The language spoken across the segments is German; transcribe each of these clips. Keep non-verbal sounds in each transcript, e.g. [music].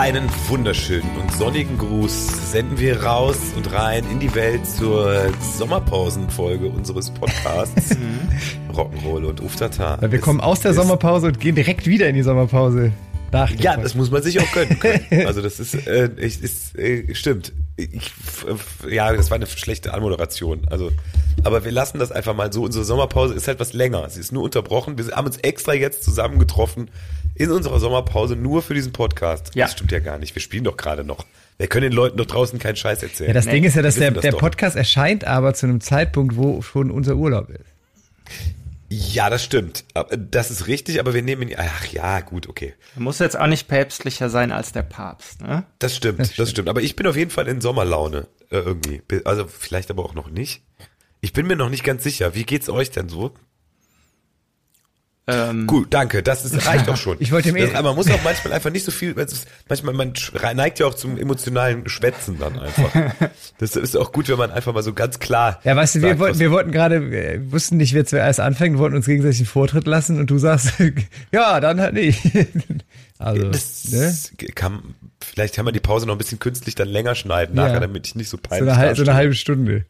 Einen wunderschönen und sonnigen Gruß senden wir raus und rein in die Welt zur Sommerpausenfolge unseres Podcasts [laughs] Rock'n'Roll und Uftata. Weil wir Es kommen aus der Sommerpause und gehen direkt wieder in die Sommerpause. Nach Ja, das muss man sich auch gönnen können. [laughs] Also das ist, äh, ist äh, stimmt. Ich, ja, das war eine schlechte Anmoderation. Also, aber wir lassen das einfach mal so. Unsere Sommerpause ist halt was länger. Sie ist nur unterbrochen. Wir haben uns extra jetzt zusammengetroffen in unserer Sommerpause nur für diesen Podcast. Ja. Das stimmt ja gar nicht. Wir spielen doch gerade noch. Wir können den Leuten doch draußen keinen Scheiß erzählen. ja, das Nee, Ding ist ja, dass der, das der. Podcast erscheint aber zu einem Zeitpunkt, wo schon unser Urlaub ist. Ja, das stimmt. Aber Das ist richtig, aber wir nehmen ihn. Ach ja, gut, okay. Man muss jetzt auch nicht päpstlicher sein als der Papst, ne? Das stimmt, das stimmt. Aber ich bin auf jeden Fall in Sommerlaune äh, irgendwie. Also vielleicht aber auch noch nicht. Ich bin mir noch nicht ganz sicher. Wie geht's euch denn so? Ähm, Gut, danke. Das ist, reicht doch schon. [laughs] Ich wollte das, eh- aber man muss auch manchmal einfach nicht so viel. Manchmal man neigt ja auch zum emotionalen Schwätzen dann einfach. [laughs] Das ist auch gut, wenn man einfach mal so ganz klar. Ja, weißt du, wir sagt, wollten, was- wir wollten gerade, wir wussten nicht, wer zuerst anfängt, wollten uns gegenseitig einen Vortritt lassen und du sagst, [laughs] ja, dann halt nicht. Also, das ne? kann, vielleicht kann man die Pause noch ein bisschen künstlich dann länger schneiden Ja. nachher, damit ich nicht so So peinlich eine, halbe, so eine halbe Stunde.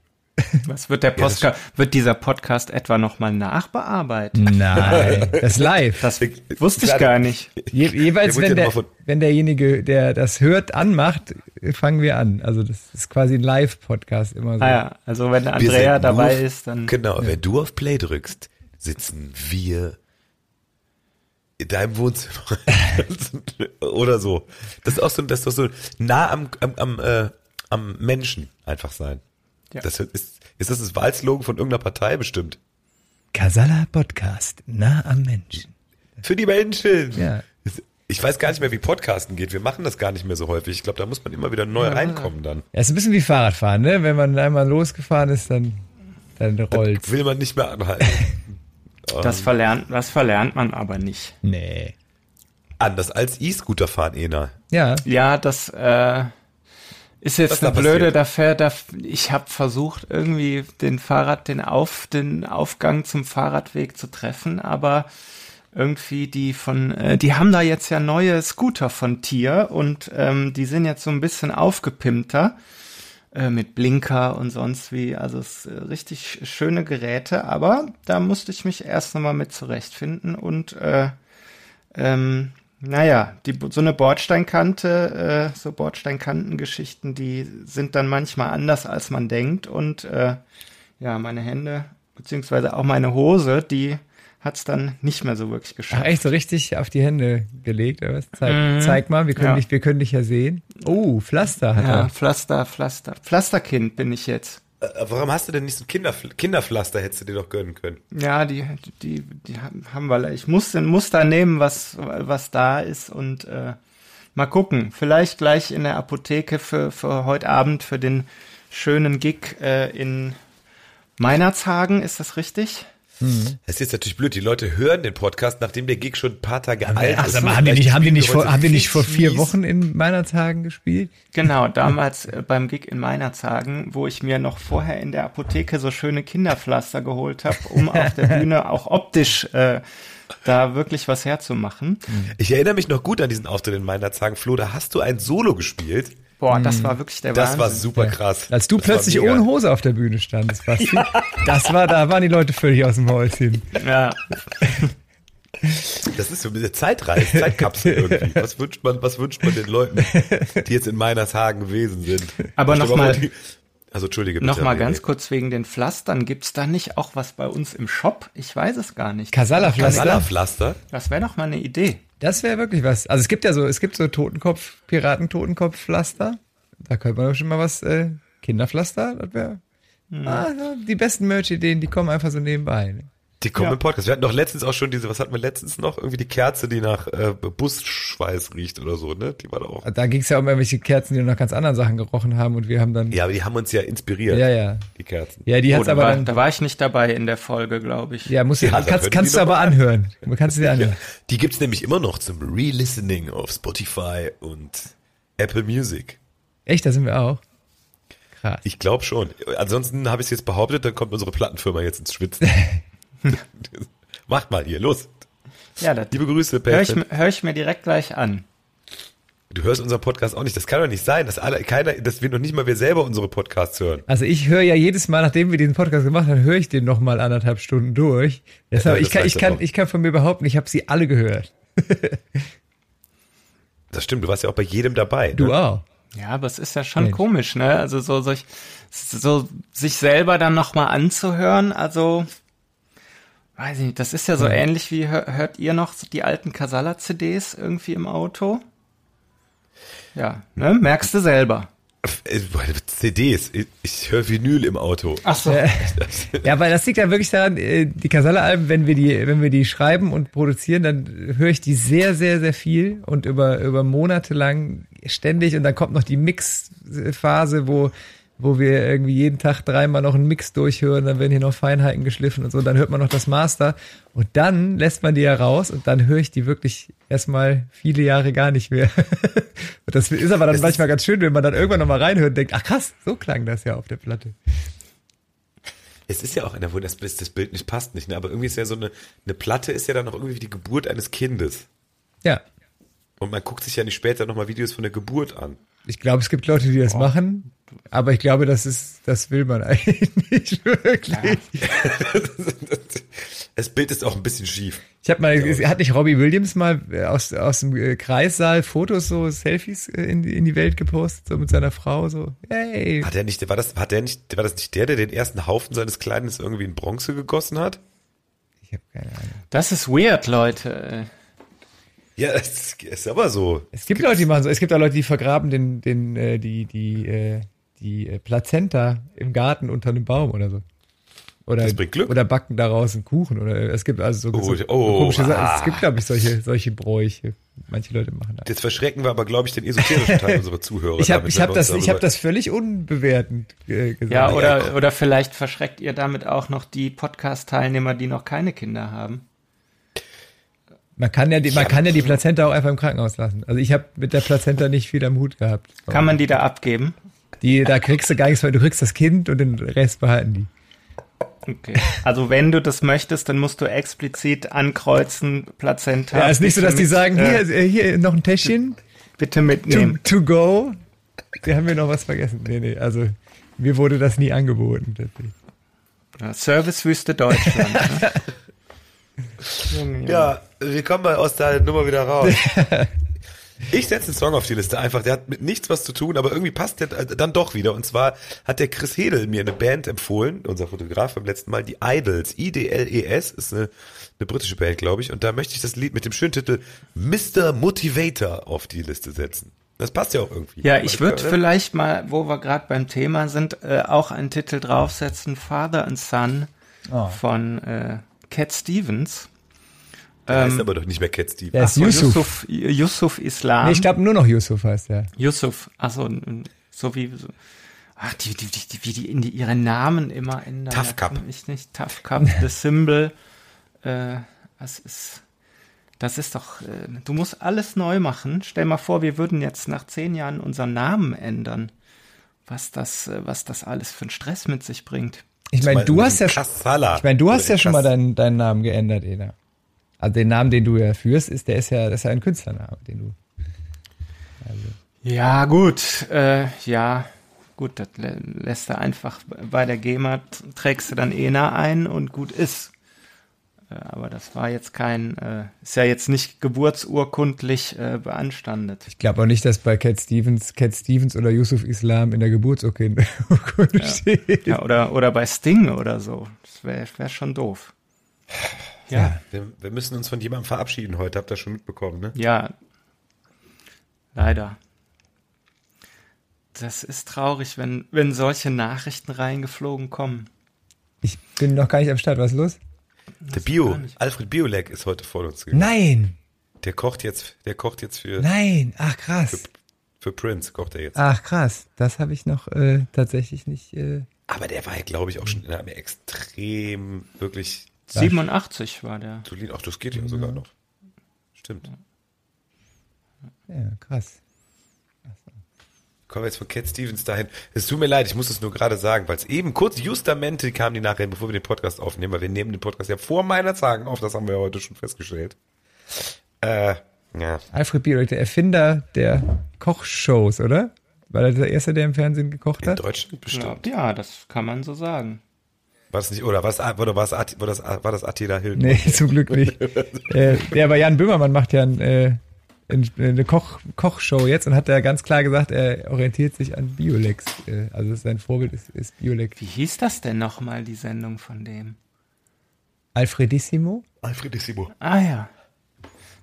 Was wird der das Postka wird dieser Podcast etwa nochmal nachbearbeitet? Nein, [laughs] das ist live. Das wusste ich gar nicht. Je, jeweils, Der ja wenn, der, wenn derjenige, der das hört, anmacht, fangen wir an. Also das ist quasi ein Live-Podcast immer so. Ah ja, also wenn Andrea dabei nur- ist, dann Genau, wenn du auf Play drückst, sitzen wir in deinem Wohnzimmer. [laughs] Oder so. Das ist auch so, das ist doch so nah am, am, am, äh, am Menschen einfach sein. Ja. Das ist, ist das das Wahlslogan von irgendeiner Partei bestimmt? Casala Podcast, nah am Menschen. Für die Menschen. Ja. Ich weiß gar nicht mehr, wie Podcasten geht. Wir machen das gar nicht mehr so häufig. Ich glaube, da muss man immer wieder neu reinkommen dann. Ja, ist ein bisschen wie Fahrradfahren, ne? Wenn man einmal losgefahren ist, dann, dann rollt. Will man nicht mehr anhalten. [laughs] das verlernt, das verlernt man aber nicht. Nee. Anders als E-Scooter fahren, Ena. Ja. Ja, das äh, ist jetzt da eine blöde, passiert? dafür, da, ich habe versucht irgendwie den Fahrrad, den Auf, den Aufgang zum Fahrradweg zu treffen, aber irgendwie die von, äh, die haben da jetzt ja neue Scooter von Tier und ähm, die sind jetzt so ein bisschen aufgepimpter äh, mit Blinker und sonst wie, also es äh, richtig schöne Geräte, aber da musste ich mich erst nochmal mit zurechtfinden und äh, ähm, naja, die, so eine Bordsteinkante, äh, so Bordsteinkantengeschichten, die sind dann manchmal anders, als man denkt. Und äh, ja, meine Hände, beziehungsweise auch meine Hose, die hat's dann nicht mehr so wirklich Ach, geschafft. echt so richtig auf die Hände gelegt, oder was? Zeig, zeig mal, wir können, Ja. dich, wir können dich ja sehen. Oh, Pflaster hat Ja, er. Pflaster, Pflaster. Pflasterkind bin ich jetzt. Äh, Warum hast du denn nicht so ein Kinderfl Kinderpflaster, hättest du dir doch gönnen können? Ja, die, die, die haben wir. Ich muss den Muster nehmen, was, was da ist und äh, mal gucken. Vielleicht gleich in der Apotheke für, für heute Abend für den schönen Gig äh, in Meinerzhagen, ist das richtig? Das ist jetzt natürlich blöd. Die Leute hören den Podcast, nachdem der Gig schon ein paar Tage alt Ach, ist. mal, haben die nicht, haben die nicht vor, haben die nicht vor vier mies. Wochen in Weihnachtshagen gespielt? Genau, damals äh, beim Gig in Meinerzhagen, wo ich mir noch vorher in der Apotheke so schöne Kinderpflaster geholt habe, um [laughs] auf der Bühne auch optisch äh, da wirklich was herzumachen. Ich erinnere mich noch gut an diesen Auftritt in Meinerzhagen. Flo, da hast du ein Solo gespielt. Boah, das war wirklich der Das war Wahnsinn. super krass. Als du Das war plötzlich ohne Hose auf der Bühne standest, Basti. [laughs] Das war, da waren die Leute völlig aus dem Häuschen. Ja, [laughs] Das ist so eine Zeitreise, Zeitkapsel irgendwie. Was wünscht man, was wünscht man den Leuten, die jetzt in Meinerzhagen gewesen sind? Aber Stell noch mal mal- vor, die- Also Entschuldige bitte. Noch mal René. ganz kurz wegen den Pflastern. Gibt's da nicht auch was bei uns im Shop? Ich weiß es gar nicht. Casala-Pflaster. Casala-Pflaster. Das wäre doch mal eine Idee. Das wäre wirklich was. Also es gibt ja so, es gibt so Totenkopf, Piraten-Totenkopf-Pflaster. da könnte man doch schon mal was, äh, Kinderpflaster, das wäre, ah, die besten Merch-Ideen, die kommen einfach so nebenbei. Ne? Die kommen Ja. im Podcast. Wir hatten doch letztens auch schon diese, was hatten wir letztens noch? Irgendwie die Kerze, die nach äh, Busschweiß riecht oder so, ne? Die war da auch. Da ging es ja um irgendwelche Kerzen, die nach ganz anderen Sachen gerochen haben und wir haben dann, Ja, aber die haben uns ja inspiriert. ja, ja. Die Kerzen. Ja, die Oh, hat's da, aber war, dann, da war ich nicht dabei in der Folge, glaube ich. ja, muss Ja, ja, kannst, kannst du aber an. anhören. [laughs] Du kannst du dir anhören. Die gibt's nämlich immer noch zum Re-Listening auf Spotify und Apple Music. Echt, da sind wir auch. Krass. Ich glaube schon. Ansonsten habe ich es jetzt behauptet, dann kommt unsere Plattenfirma jetzt ins Schwitzen. [laughs] [laughs] Macht mal hier, los. Ja, das Liebe Grüße, höre ich, Patreon. hör ich mir direkt gleich an. Du hörst unseren Podcast auch nicht. Das kann doch nicht sein, dass alle, keiner, dass wir noch nicht mal wir selber unsere Podcasts hören. Also ich höre ja jedes Mal, nachdem wir diesen Podcast gemacht haben, höre ich den noch mal anderthalb Stunden durch. Deshalb, Ja, ich, kann, ich, kann, ich kann von mir behaupten, ich habe sie alle gehört. [laughs] Das stimmt, du warst ja auch bei jedem dabei. Du ne? auch. Ja, aber es ist ja schon Mensch. komisch, ne? Also so, so, so sich selber dann nochmal anzuhören, also weiß ich nicht, das ist ja so ähnlich wie hör- hört ihr noch die alten Casala-CDs irgendwie im Auto? Ja, ne? Merkst du selber. Äh, CDs. Ich, höre Vinyl im Auto. Ach so. [laughs] Ja, weil das liegt ja wirklich daran, äh, die Casalla-Alben, wenn wir die, wenn wir die schreiben und produzieren, dann höre ich die sehr, sehr, sehr viel und über, über Monate lang ständig und dann kommt noch die Mix-Phase, wo, wo wir irgendwie jeden Tag dreimal noch einen Mix durchhören, dann werden hier noch Feinheiten geschliffen und so, dann hört man noch das Master und dann lässt man die ja raus und dann höre ich die wirklich erstmal viele Jahre gar nicht mehr. [laughs] das ist aber dann ist- manchmal ganz schön, wenn man dann irgendwann nochmal reinhört und denkt, ach krass, so klang das ja auf der Platte. Es ist ja auch einer, wo das, das Bild nicht passt nicht, ne? aber irgendwie ist ja so eine, eine Platte ist ja dann auch irgendwie wie die Geburt eines Kindes. Ja, Und man guckt sich ja nicht später nochmal Videos von der Geburt an. Ich glaube, es gibt Leute, die das machen, aber ich glaube, das ist, das will man [laughs] eigentlich nicht wirklich. [laughs] Das Bild ist auch ein bisschen schief. Ich habe mal, hat nicht Robbie Williams mal äh, aus, aus dem äh, Kreissaal Fotos, so Selfies äh, in, die- in die Welt gepostet, so mit seiner Frau, so, hey. Hat er nicht, war das, hat er nicht, war das nicht der, der den ersten Haufen seines Kleines irgendwie in Bronze gegossen hat? Ich habe keine Ahnung. Das ist weird, Leute. Ja, [laughs] das ist aber so. Es gibt Leute, die machen so, es gibt auch Leute, die vergraben den, den, äh, die, die, äh, die äh, Plazenta im Garten unter einem Baum oder so. Oder, Das bringt Glück. oder backen daraus einen Kuchen oder es gibt also so, Oh, so oh, komische Sachen. ah. Es gibt, glaube ich, solche, solche Bräuche. Manche Leute machen das. Jetzt verschrecken wir aber, glaube ich, den esoterischen Teil [laughs] unserer Zuhörer. Ich habe ich hab das, ich hab das völlig unbewertend äh, gesagt. Ja, oder, oder vielleicht verschreckt ihr damit auch noch die Podcast-Teilnehmer, die noch keine Kinder haben. Man kann ja die, man kann ja die Plazenta auch einfach im Krankenhaus lassen. Also ich habe mit der Plazenta nicht viel am Hut gehabt. Kann man die da abgeben? Die, da kriegst du gar nichts, weil du kriegst das Kind und den Rest behalten die. Okay. Also wenn du das möchtest, dann musst du explizit ankreuzen, Plazenta. Ja, ist nicht so, dass die sagen, hier, äh, hier noch ein Täschchen, bitte to, mitnehmen. to go. Wir haben wir noch was vergessen. Nee, nee, also mir wurde das nie angeboten. Ja, Servicewüste Deutschland. ne? [laughs] Ja, wir kommen mal aus der Nummer wieder raus. [laughs] Ich setze einen Song auf die Liste einfach, der hat mit nichts was zu tun, aber irgendwie passt der dann doch wieder. Und zwar hat der Chris Hedel mir eine Band empfohlen, unser Fotograf beim letzten Mal, die Idols, I-D-L-E-S, ist eine, eine britische Band, glaube ich. Und da möchte ich das Lied mit dem schönen Titel Mr. Motivator auf die Liste setzen. Das passt ja auch irgendwie. Ja, ich würde vielleicht mal, wo wir gerade beim Thema sind, äh, auch einen Titel draufsetzen, Father and Son Oh. von äh, Cat Stevens. Der heißt aber doch nicht mehr Cat Steve. Der ist So, Yusuf. Yusuf, Yusuf Islam. Nee, ich glaube nur noch Yusuf heißt der. Yusuf, also so wie so, ach, die, die, die, wie die, in die ihre Namen immer ändern. Tough Cup. Ich nicht. Tough Cup, The Symbol. Äh, das ist, das ist doch, äh, du musst alles neu machen. Stell mal vor, wir würden jetzt nach zehn Jahren unseren Namen ändern. Was das, äh, was das alles für einen Stress mit sich bringt. Ich meine, du hast ja, Kassala. ich meine, du hast ja schon mal deinen, deinen Namen geändert, Ena. Also den Namen, den du ja führst, ist, der ist ja, das ist ja ein Künstlername, den du. Ja, gut, äh, ja, gut, das lä lässt du einfach bei der GEMA, trägst du dann ENA ein und gut ist. Äh, aber das war jetzt kein, äh, ist ja jetzt nicht geburtsurkundlich äh, beanstandet. Ich glaube auch nicht, dass bei Cat Stevens, Cat Stevens oder Yusuf Islam in der Geburtsurkunde Urkunde [laughs] steht. Ja, oder, oder bei Sting oder so. Das wäre wär schon doof. Ja, Wir, wir müssen uns von jemandem verabschieden heute, habt ihr schon mitbekommen, ne? ja, leider. das ist traurig, wenn, wenn solche Nachrichten reingeflogen kommen. Ich bin noch gar nicht am Start. Was ist los? Der Bio, Alfred Biolek ist heute vor uns gegangen. Nein, Der kocht jetzt, der kocht jetzt für, nein. Ach krass. für Prince, kocht er jetzt. Ach krass. Das habe ich noch äh, tatsächlich nicht. Äh, Aber der war ja, glaube ich, auch schon in einem extrem, wirklich 87 war der. solid. Ach, das geht ja sogar noch. Stimmt. ja, krass. Kommen wir jetzt von Cat Stevens dahin. Es tut mir leid, ich muss es nur gerade sagen, weil es eben kurz justamente kam die Nachricht, bevor wir den Podcast aufnehmen, weil wir nehmen den Podcast ja vor meiner Tagen auf, das haben wir ja heute schon festgestellt. Äh, ja. Alfred Biolek, der Erfinder der Kochshows, oder? War er der Erste, der im Fernsehen gekocht In hat? Deutschland bestimmt. Ja, das kann man so sagen. War das nicht, oder was, oder was, war das, war das Attila Hilton? Nee, [laughs] zum Glück nicht. äh, der aber Jan Böhmermann macht ja ein, äh, ein, eine Koch, Kochshow jetzt und hat da ganz klar gesagt, er orientiert sich an Biolex. Äh, also sein Vorbild ist, ist Biolex. Wie hieß das denn nochmal, die Sendung von dem? Alfredissimo? Alfredissimo. Ah ja.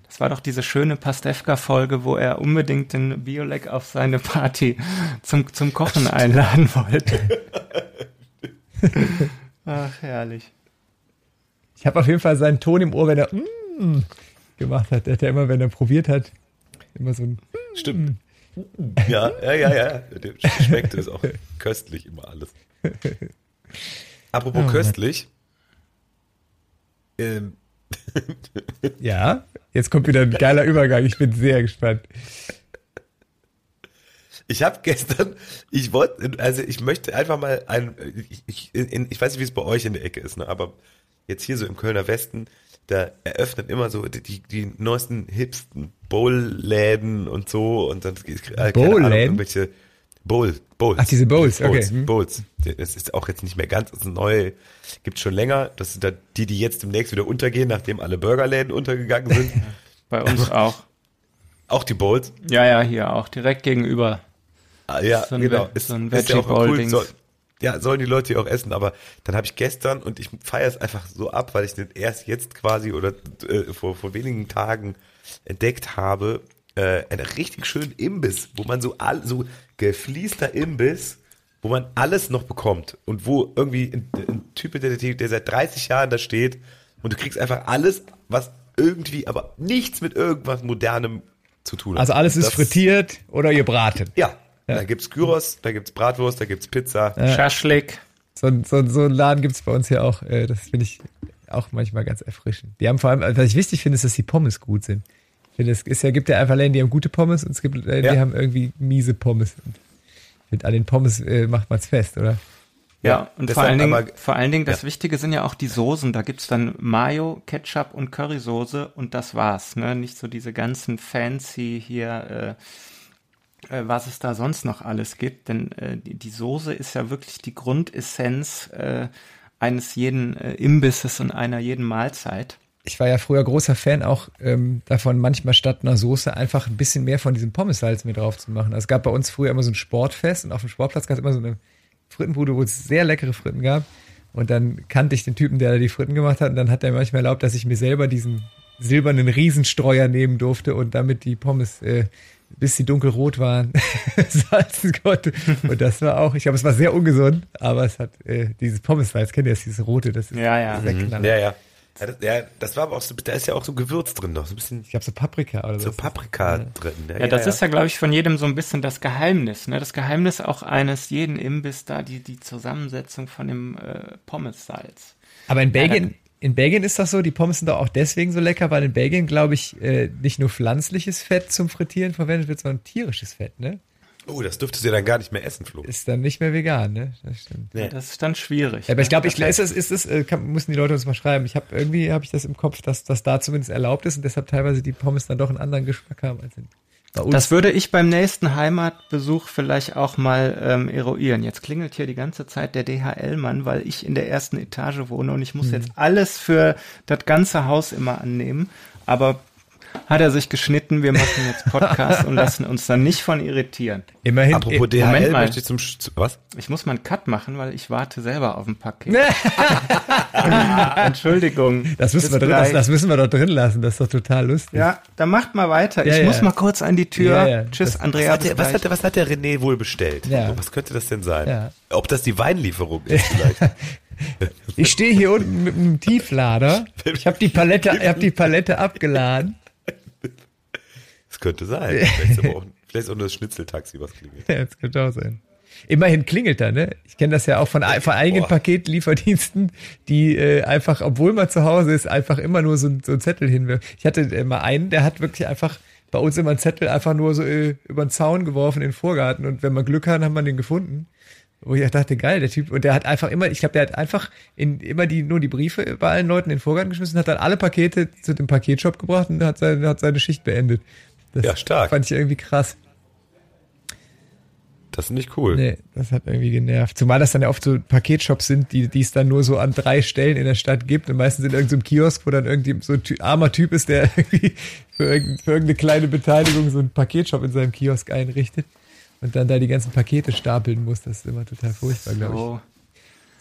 Das war doch diese schöne Pastewka-Folge, wo er unbedingt den Biolek auf seine Party zum, zum Kochen einladen wollte. [laughs] Ach, herrlich. Ich habe auf jeden Fall seinen Ton im Ohr, wenn er mm, gemacht hat. Der hat ja immer, wenn er probiert hat, immer so ein Stimmt. Ja, ja, ja, ja. Der schmeckt es auch köstlich immer alles. Apropos Oh, köstlich. Ähm, Ja, jetzt kommt wieder ein geiler Übergang. Ich bin sehr gespannt. Ich habe gestern, ich wollte, also ich möchte einfach mal ein, ich, ich, in, ich weiß nicht, wie es bei euch in der Ecke ist, ne, aber jetzt hier so im Kölner Westen, da eröffnen immer so die, die neuesten, hipsten Bowl-Läden und so und dann äh, keine Ahnung, Bowl-Läden? irgendwelche Bowl, Bowls. Ach, diese Bowls, okay. Bowls, Hm. Bowls. Das ist auch jetzt nicht mehr ganz, das ist neu, gibt's schon länger. Das sind da die, die jetzt demnächst wieder untergehen, nachdem alle Burgerläden untergegangen sind. [laughs] Bei uns auch. auch die Bowls. Ja, ja, hier auch. Direkt gegenüber. Ja, So ein genau. Ist, so ein ist ja auch Veggie-Bowl-Dings. Soll, ja, sollen die Leute hier auch essen, aber dann habe ich gestern und ich feiere es einfach so ab, weil ich den erst jetzt quasi oder äh, vor, vor wenigen Tagen entdeckt habe, äh, einen richtig schönen Imbiss, wo man so all, so gefließter Imbiss, wo man alles noch bekommt und wo irgendwie ein, ein Typ, der, der seit 30 Jahren da steht und du kriegst einfach alles, was irgendwie, aber nichts mit irgendwas Modernem zu tun hat. Also alles ist Das- frittiert oder ihr braten. Ja, da gibt's Gyros, da gibt's Bratwurst, da gibt's Pizza. Schaschlik. So, ein- so, so einen Laden gibt's bei uns hier auch. Äh, das finde ich auch manchmal ganz erfrischend. Die haben vor allem, was ich wichtig finde, ist, dass die Pommes gut sind. Ich finde, es ist ja, gibt ja einfach Läden, die haben gute Pommes und es gibt Läden, die Ja. haben irgendwie miese Pommes. Finde, an den Pommes äh, macht man's fest, oder? Ja, und vor allen, Dingen, vor allen Dingen, das Ja. Wichtige sind ja auch die Soßen. Da gibt's dann Mayo, Ketchup und Currysoße und das war's. Ne? Nicht so diese ganzen fancy hier, äh, äh, was es da sonst noch alles gibt. Denn äh, die, Soße ist ja wirklich die Grundessenz äh, eines jeden äh, Imbisses und einer jeden Mahlzeit. Ich war ja früher großer Fan auch ähm, davon, manchmal statt einer Soße einfach ein bisschen mehr von diesem Pommessalz mit drauf zu machen. Also es gab bei uns früher immer so ein Sportfest und auf dem Sportplatz gab es immer so eine Frittenbude, wo es sehr leckere Fritten gab. Und dann kannte ich den Typen, der da die Fritten gemacht hat. Und dann hat er manchmal erlaubt, dass ich mir selber diesen silbernen Riesenstreuer nehmen durfte und damit die Pommes, äh, bis sie dunkelrot waren, [laughs] salzen konnte. Und das war auch, ich glaube, es war sehr ungesund, aber es hat äh, dieses Pommessalz, kennt ihr das, dieses rote, das ist Ja, ja. sehr knaller. Ja, ja. Ja das, ja, das war aber auch so, da ist ja auch so Gewürz drin noch, so ein bisschen Ich glaube, so Paprika oder so so. Paprika drin. Ja, das ist ja, glaube ich, von jedem so ein bisschen das Geheimnis. Ne? Das Geheimnis auch eines jeden Imbiss da, die, die Zusammensetzung von dem äh, Pommessalz. Aber in Belgien, in Belgien ist das so, die Pommes sind doch auch deswegen so lecker, weil in Belgien, glaube ich, äh, nicht nur pflanzliches Fett zum Frittieren verwendet wird, sondern tierisches Fett, ne? Oh, das dürftest du ja dann gar nicht mehr essen, Flo. Ist dann nicht mehr vegan, ne? Das stimmt. Nee. Das ist dann schwierig. Ja, aber ich ne? glaube, ich, ist es, ist es, äh, kann, müssen die Leute uns mal schreiben. Ich habe irgendwie, habe ich das im Kopf, dass das da zumindest erlaubt ist und deshalb teilweise die Pommes dann doch einen anderen Geschmack haben als in. Das würde ich beim nächsten Heimatbesuch vielleicht auch mal ähm, eruieren. Jetzt klingelt hier die ganze Zeit der DHL-Mann, weil ich in der ersten Etage wohne und ich muss jetzt alles für das ganze Haus immer annehmen. Aber hat er sich geschnitten, wir machen jetzt Podcast und lassen uns dann nicht von irritieren. Immerhin. Apropos äh, DHL Moment mal. möchte ich zum, Sch- was? Ich muss mal einen Cut machen, weil ich warte selber auf ein Paket. [laughs] Entschuldigung. das müssen, wir drin lassen, gleich. das müssen wir doch drin lassen. Das ist doch total lustig. Ja, dann macht mal weiter. Ja, ich ja. muss mal kurz an die Tür. Ja, ja. Tschüss, Das- Andrea. Was hat, der, was, hat der, was hat der René wohl bestellt? Ja. Was könnte das denn sein? Ja. Ob das die Weinlieferung ist [laughs] vielleicht? Ich stehe hier unten mit einem Tieflader. Ich habe die Palette, ich habe die Palette abgeladen. Das könnte sein. Vielleicht ist, auch, vielleicht ist auch nur das Schnitzeltaxi, was klingelt. [laughs] Ja, das könnte auch sein. Immerhin klingelt er, ne? Ich kenne das ja auch von, von einigen Boah. Paketlieferdiensten, die äh, einfach, obwohl man zu Hause ist, einfach immer nur so, ein- so einen Zettel hinwirft. Ich hatte äh, mal einen, der hat wirklich einfach bei uns immer einen Zettel einfach nur so äh, über den Zaun geworfen in den Vorgarten und wenn man Glück hat, hat man den gefunden. Wo ich dachte, geil, der Typ. Und der hat einfach immer, ich glaube, der hat einfach in, immer die, nur die Briefe bei allen Leuten in den Vorgarten geschmissen, hat dann alle Pakete zu dem Paketshop gebracht und hat seine, hat seine Schicht beendet. Das Ja, stark. Fand ich irgendwie krass. Das ist nicht cool. Nee, das hat irgendwie genervt. Zumal das dann ja oft so Paketshops sind, die die es dann nur so an drei Stellen in der Stadt gibt. Und meistens in irgendeinem Kiosk, wo dann irgendwie so ein ty- armer Typ ist, der [laughs] irgendwie für, irgend, für irgendeine kleine Beteiligung so einen Paketshop in seinem Kiosk einrichtet und dann da die ganzen Pakete stapeln muss. Das ist immer total furchtbar, glaube ich. So,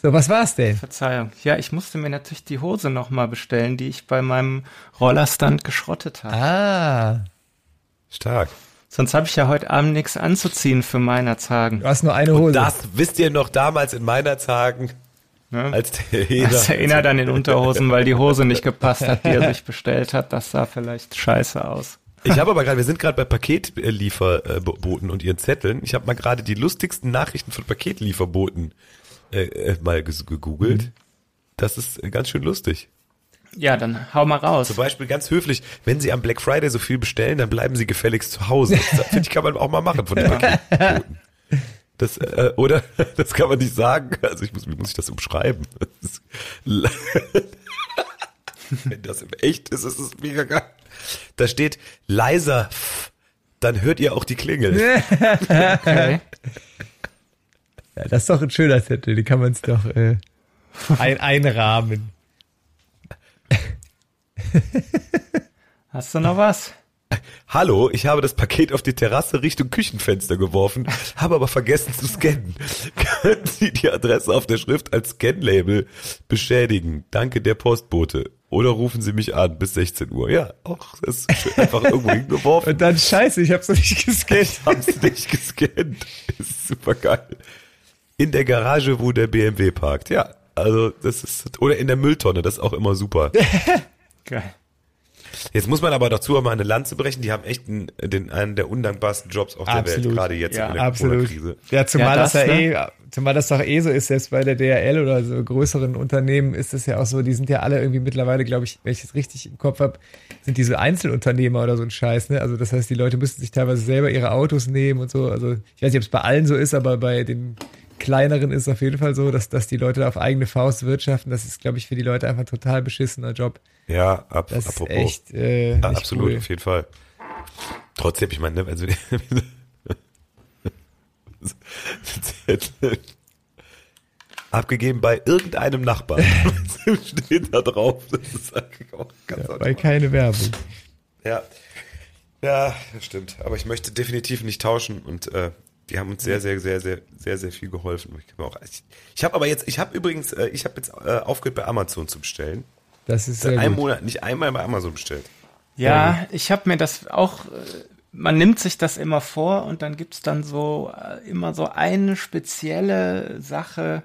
So, was war's denn? Verzeihung. Ja, ich musste mir natürlich die Hose nochmal bestellen, die ich bei meinem Rollerstand geschrottet habe. Ah, Stark. Sonst habe ich ja heute Abend nichts anzuziehen für meiner Zagen. du hast nur eine Hose. Das wisst ihr noch damals in meiner Tagen, Ne? als der Heder. Das erinnert an den Unterhosen, weil die Hose nicht gepasst hat, die er sich [laughs] bestellt hat. Das sah vielleicht scheiße aus. Ich habe aber gerade, wir sind gerade bei Paketlieferboten und ihren Zetteln. Ich habe mal gerade die lustigsten Nachrichten von Paketlieferboten äh, äh, mal gegoogelt. Das ist äh, ganz schön lustig. Ja, dann hau mal raus. Zum Beispiel ganz höflich, wenn Sie am Black Friday so viel bestellen, dann bleiben Sie gefälligst zu Hause. Das [laughs] finde ich, kann man auch mal machen von den Paketboten. Das, äh, oder? [laughs] Das kann man nicht sagen. Also ich muss, wie muss ich das umschreiben? Das [laughs] wenn das im Echt ist, ist es mega geil. Da steht leiser, dann hört ihr auch die Klingel. Okay. Ja, das ist doch ein schöner Zettel, die kann man es doch äh, ein, einrahmen. [laughs] Hast du noch was? Hallo, ich habe das Paket auf die Terrasse Richtung Küchenfenster geworfen, habe aber vergessen zu scannen. [laughs] Können Sie die Adresse auf der Schrift als Scan-Label beschädigen? Danke, der Postbote. Oder rufen Sie mich an bis 16 Uhr. Ja, auch das ist einfach irgendwo hingeworfen. [laughs] Und dann, scheiße, ich hab's noch nicht gescannt. Haben Sie nicht gescannt. Ist super geil. In der Garage, wo der BMW parkt. Ja, also das ist, oder in der Mülltonne, das ist auch immer super. Geil. Jetzt muss man aber dazu mal eine Lanze brechen. Die haben echt einen, den, einen der undankbarsten Jobs auf der Absolut. Welt, gerade jetzt Ja, in der Absolut. Corona-Krise. Ja, zumal Ja, das, das, ja ne? eh, zumal das doch eh so ist, selbst bei der DRL oder so größeren Unternehmen ist es ja auch so, die sind ja alle irgendwie mittlerweile, glaube ich, wenn ich es richtig im Kopf habe, sind diese Einzelunternehmer oder so ein Scheiß, ne? Also das heißt, die Leute müssen sich teilweise selber ihre Autos nehmen und so. Also ich weiß nicht, ob es bei allen so ist, aber bei den kleineren ist es auf jeden Fall so, dass, dass die Leute da auf eigene Faust wirtschaften. Das ist, glaube ich, für die Leute einfach ein total beschissener Job. Ja, ab, Das apropos. ist echt äh, ja, absolut, cool. auf jeden Fall. Trotzdem, ich meine, ne, also [laughs] abgegeben bei irgendeinem Nachbarn. [laughs] [laughs] steht da drauf. Das ist eigentlich auch ganz Weil keine Werbung. Ja. Ja, das stimmt. Aber ich möchte definitiv nicht tauschen und äh, die haben uns sehr, sehr, sehr, sehr, sehr, sehr viel geholfen. Ich, ich, ich habe aber jetzt, ich habe übrigens, äh, ich habe jetzt äh, aufgehört bei Amazon zu bestellen. Das ist sehr einem gut. Monat nicht einmal bei Amazon bestellt. Ja, ich habe mir das auch, äh, man nimmt sich das immer vor und dann gibt's dann so äh, immer so eine spezielle Sache,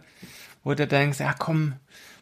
wo du denkst, ja komm,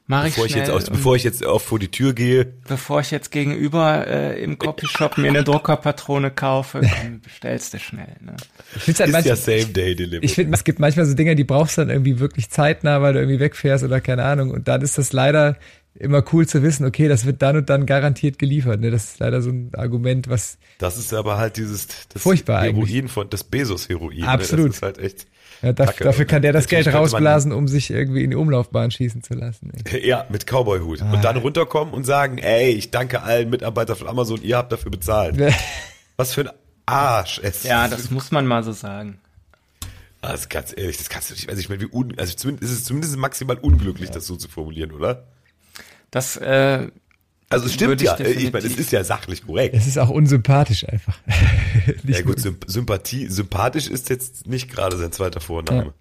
mach ich Bevor ich schnell. jetzt aus, bevor ich jetzt auf vor die Tür gehe, bevor ich jetzt gegenüber äh, im Copyshop mir eine Druckerpatrone kaufe, [laughs] komm, bestellst du schnell. Ne? Ich find's halt ist manchmal, ja Same Day Delivery. Ich finde, es gibt manchmal so Dinge, die brauchst du dann irgendwie wirklich zeitnah, weil du irgendwie wegfährst oder keine Ahnung. Und dann ist das leider immer cool zu wissen, okay, das wird dann und dann garantiert geliefert. Ne? Das ist leider so ein Argument, was das ist aber halt dieses das Furchtbar Heroin eigentlich. von das Bezos Heroin. Absolut. Ne? Das ist halt echt. ja, da, Kacke. dafür kann der das Geld rausblasen, um sich irgendwie in die Umlaufbahn schießen zu lassen. Ey. [laughs] Ja, mit Cowboy-Hut. Und dann runterkommen und sagen, ey, ich danke allen Mitarbeitern von Amazon, ihr habt dafür bezahlt. [laughs] Was für ein Arsch. Es Ja, das muss man mal so sagen. Also ganz ehrlich, das kannst du nicht, also ich meine, wie un, also zumindest, ist es zumindest maximal unglücklich, das so zu formulieren, oder? Das, äh, Also es stimmt Würde ich ja, ich meine, es ist ja sachlich korrekt. Es ist auch unsympathisch einfach. [laughs] Ja gut, Symp Sympathie, sympathisch ist jetzt nicht gerade sein zweiter Vorname. Ja.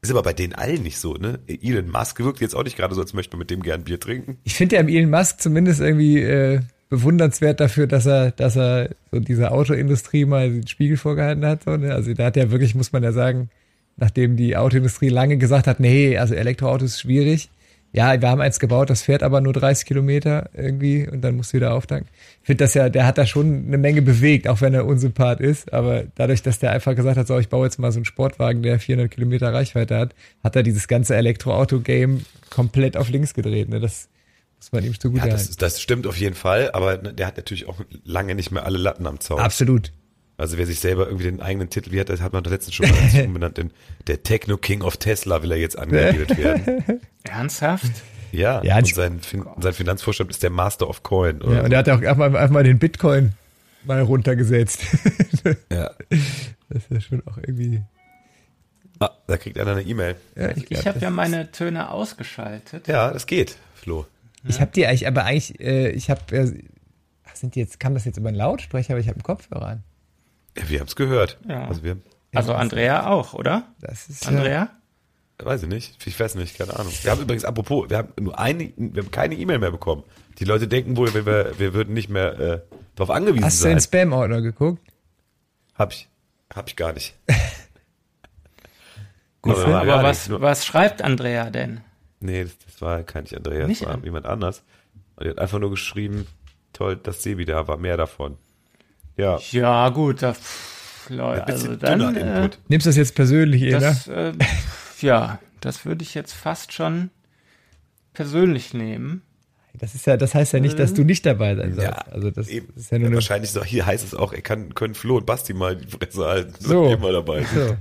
Ist aber bei denen allen nicht so, ne? Elon Musk wirkt jetzt auch nicht gerade so, als möchte man mit dem gern Bier trinken. Ich finde ja Elon Musk zumindest irgendwie äh, bewundernswert dafür, dass er, dass er so dieser Autoindustrie mal den Spiegel vorgehalten hat. So, ne? Also da hat er wirklich, muss man ja sagen, nachdem die Autoindustrie lange gesagt hat, nee, also Elektroauto ist schwierig. Ja, wir haben eins gebaut, das fährt aber nur 30 Kilometer irgendwie und dann musst du wieder auftanken. Ich finde das ja, der hat da schon eine Menge bewegt, auch wenn er unsympath ist. Aber dadurch, dass der einfach gesagt hat, so, ich baue jetzt mal so einen Sportwagen, der 400 Kilometer Reichweite hat, hat er dieses ganze Elektroauto-Game komplett auf links gedreht. Ne? Das muss man ihm zugute Ja, das, das stimmt auf jeden Fall, aber der hat natürlich auch lange nicht mehr alle Latten am Zaun. Absolut. Also wer sich selber irgendwie den eigenen Titel, wie hat das hat man letztens schon mal umbenannt, [laughs] den, der Techno King of Tesla will er jetzt angeredet [laughs] werden. Ernsthaft? Ja, Ja, und sein, fin sein Finanzvorstand ist der Master of Coin. Ja, Oder und er hat auch einfach mal, einfach mal den Bitcoin mal runtergesetzt. [laughs] ja. Das ist ja schon auch irgendwie. Ah, da kriegt einer eine E-Mail. Ja, ich Ich habe ja meine Töne ausgeschaltet. Ja, das geht, Flo. Ich habe die eigentlich, aber eigentlich, äh, ich habe, äh, sind die jetzt, kam das jetzt über einen Lautsprecher, aber ich habe einen Kopfhörer an. Ja, wir haben es gehört. Ja. Also wir, Also Andrea auch, oder? Das ist Andrea? weiß ich nicht, ich weiß nicht, keine Ahnung. Wir haben übrigens, apropos, wir haben nur eine, wir haben keine E-Mail mehr bekommen. Die Leute denken wohl, wir, wir, wir würden nicht mehr äh, darauf angewiesen Hast du in sein. den Spam-Ordner geguckt? Hab ich, hab ich gar nicht. [laughs] Gut, Aber- Aber nicht, was, was schreibt Andrea denn? Nee, das, das war kein nicht Andreas, Nicht das war An- jemand anders. Und die hat einfach nur geschrieben, toll, dass Sebi da war, mehr davon. Ja, Ja, gut, da, pff, Leute, ein also dann, äh, Input. Nimmst du das jetzt persönlich, Ena? das, äh, ja, das würde ich jetzt fast schon persönlich nehmen. Das ist ja, das heißt ja nicht, dass du nicht dabei sein sollst. Ja, also das eben. ist ja nur eine, Wahrscheinlich so, hier heißt es auch, er kann, können Flo und Basti mal die Fresse halten, So. mal dabei sind. so.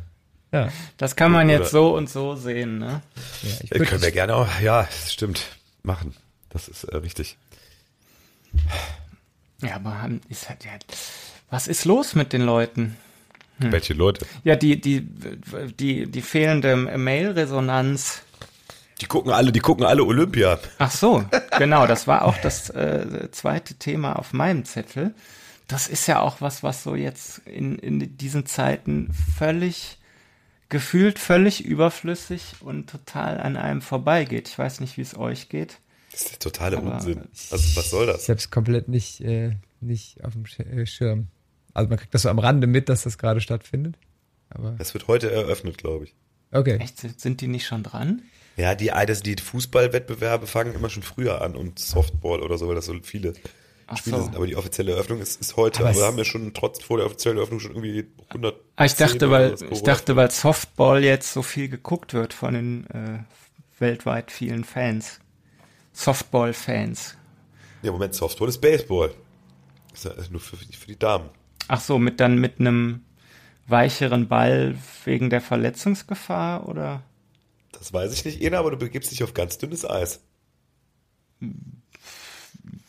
Ja, Das kann man Oder- jetzt so und so sehen, ne? ja ich Äh, können wir gerne auch, ja, das stimmt, machen. Das ist äh, richtig. Ja, aber ist halt, ja, was ist los mit den Leuten? Hm. Welche Leute? Ja, die, die, die, die fehlende Mail-Resonanz. Die gucken alle, die gucken alle Olympia. Ach so, genau, das war auch das äh, zweite Thema auf meinem Zettel. Das ist ja auch was, was so jetzt in, in diesen Zeiten völlig gefühlt völlig überflüssig und total an einem vorbeigeht. Ich weiß nicht, wie es euch geht. Das ist der totale Unsinn. Also, was soll das? ich habe es komplett nicht, äh, nicht auf dem äh, Schirm. Also man kriegt das so am Rande mit, dass das gerade stattfindet. Aber Das wird heute eröffnet, glaube ich. okay. Echt, sind- die nicht schon dran? Ja, die, das, die Fußballwettbewerbe fangen immer schon früher an und Softball oder so, weil das so viele Ach Spiele so. sind. Aber die offizielle Eröffnung ist, ist heute. Aber Aber, wir haben ja schon trotz vor der offiziellen Eröffnung schon irgendwie 100. Ah, ich dachte, weil ich dachte, weil Softball jetzt so viel geguckt wird von den äh, weltweit vielen Fans. Softball-Fans. Ja, Moment, Softball ist Baseball. Das ist ja nur für, für die Damen. Ach so, mit dann mit einem weicheren Ball wegen der Verletzungsgefahr oder? Das weiß ich nicht, Ena, aber du begibst dich auf ganz dünnes Eis.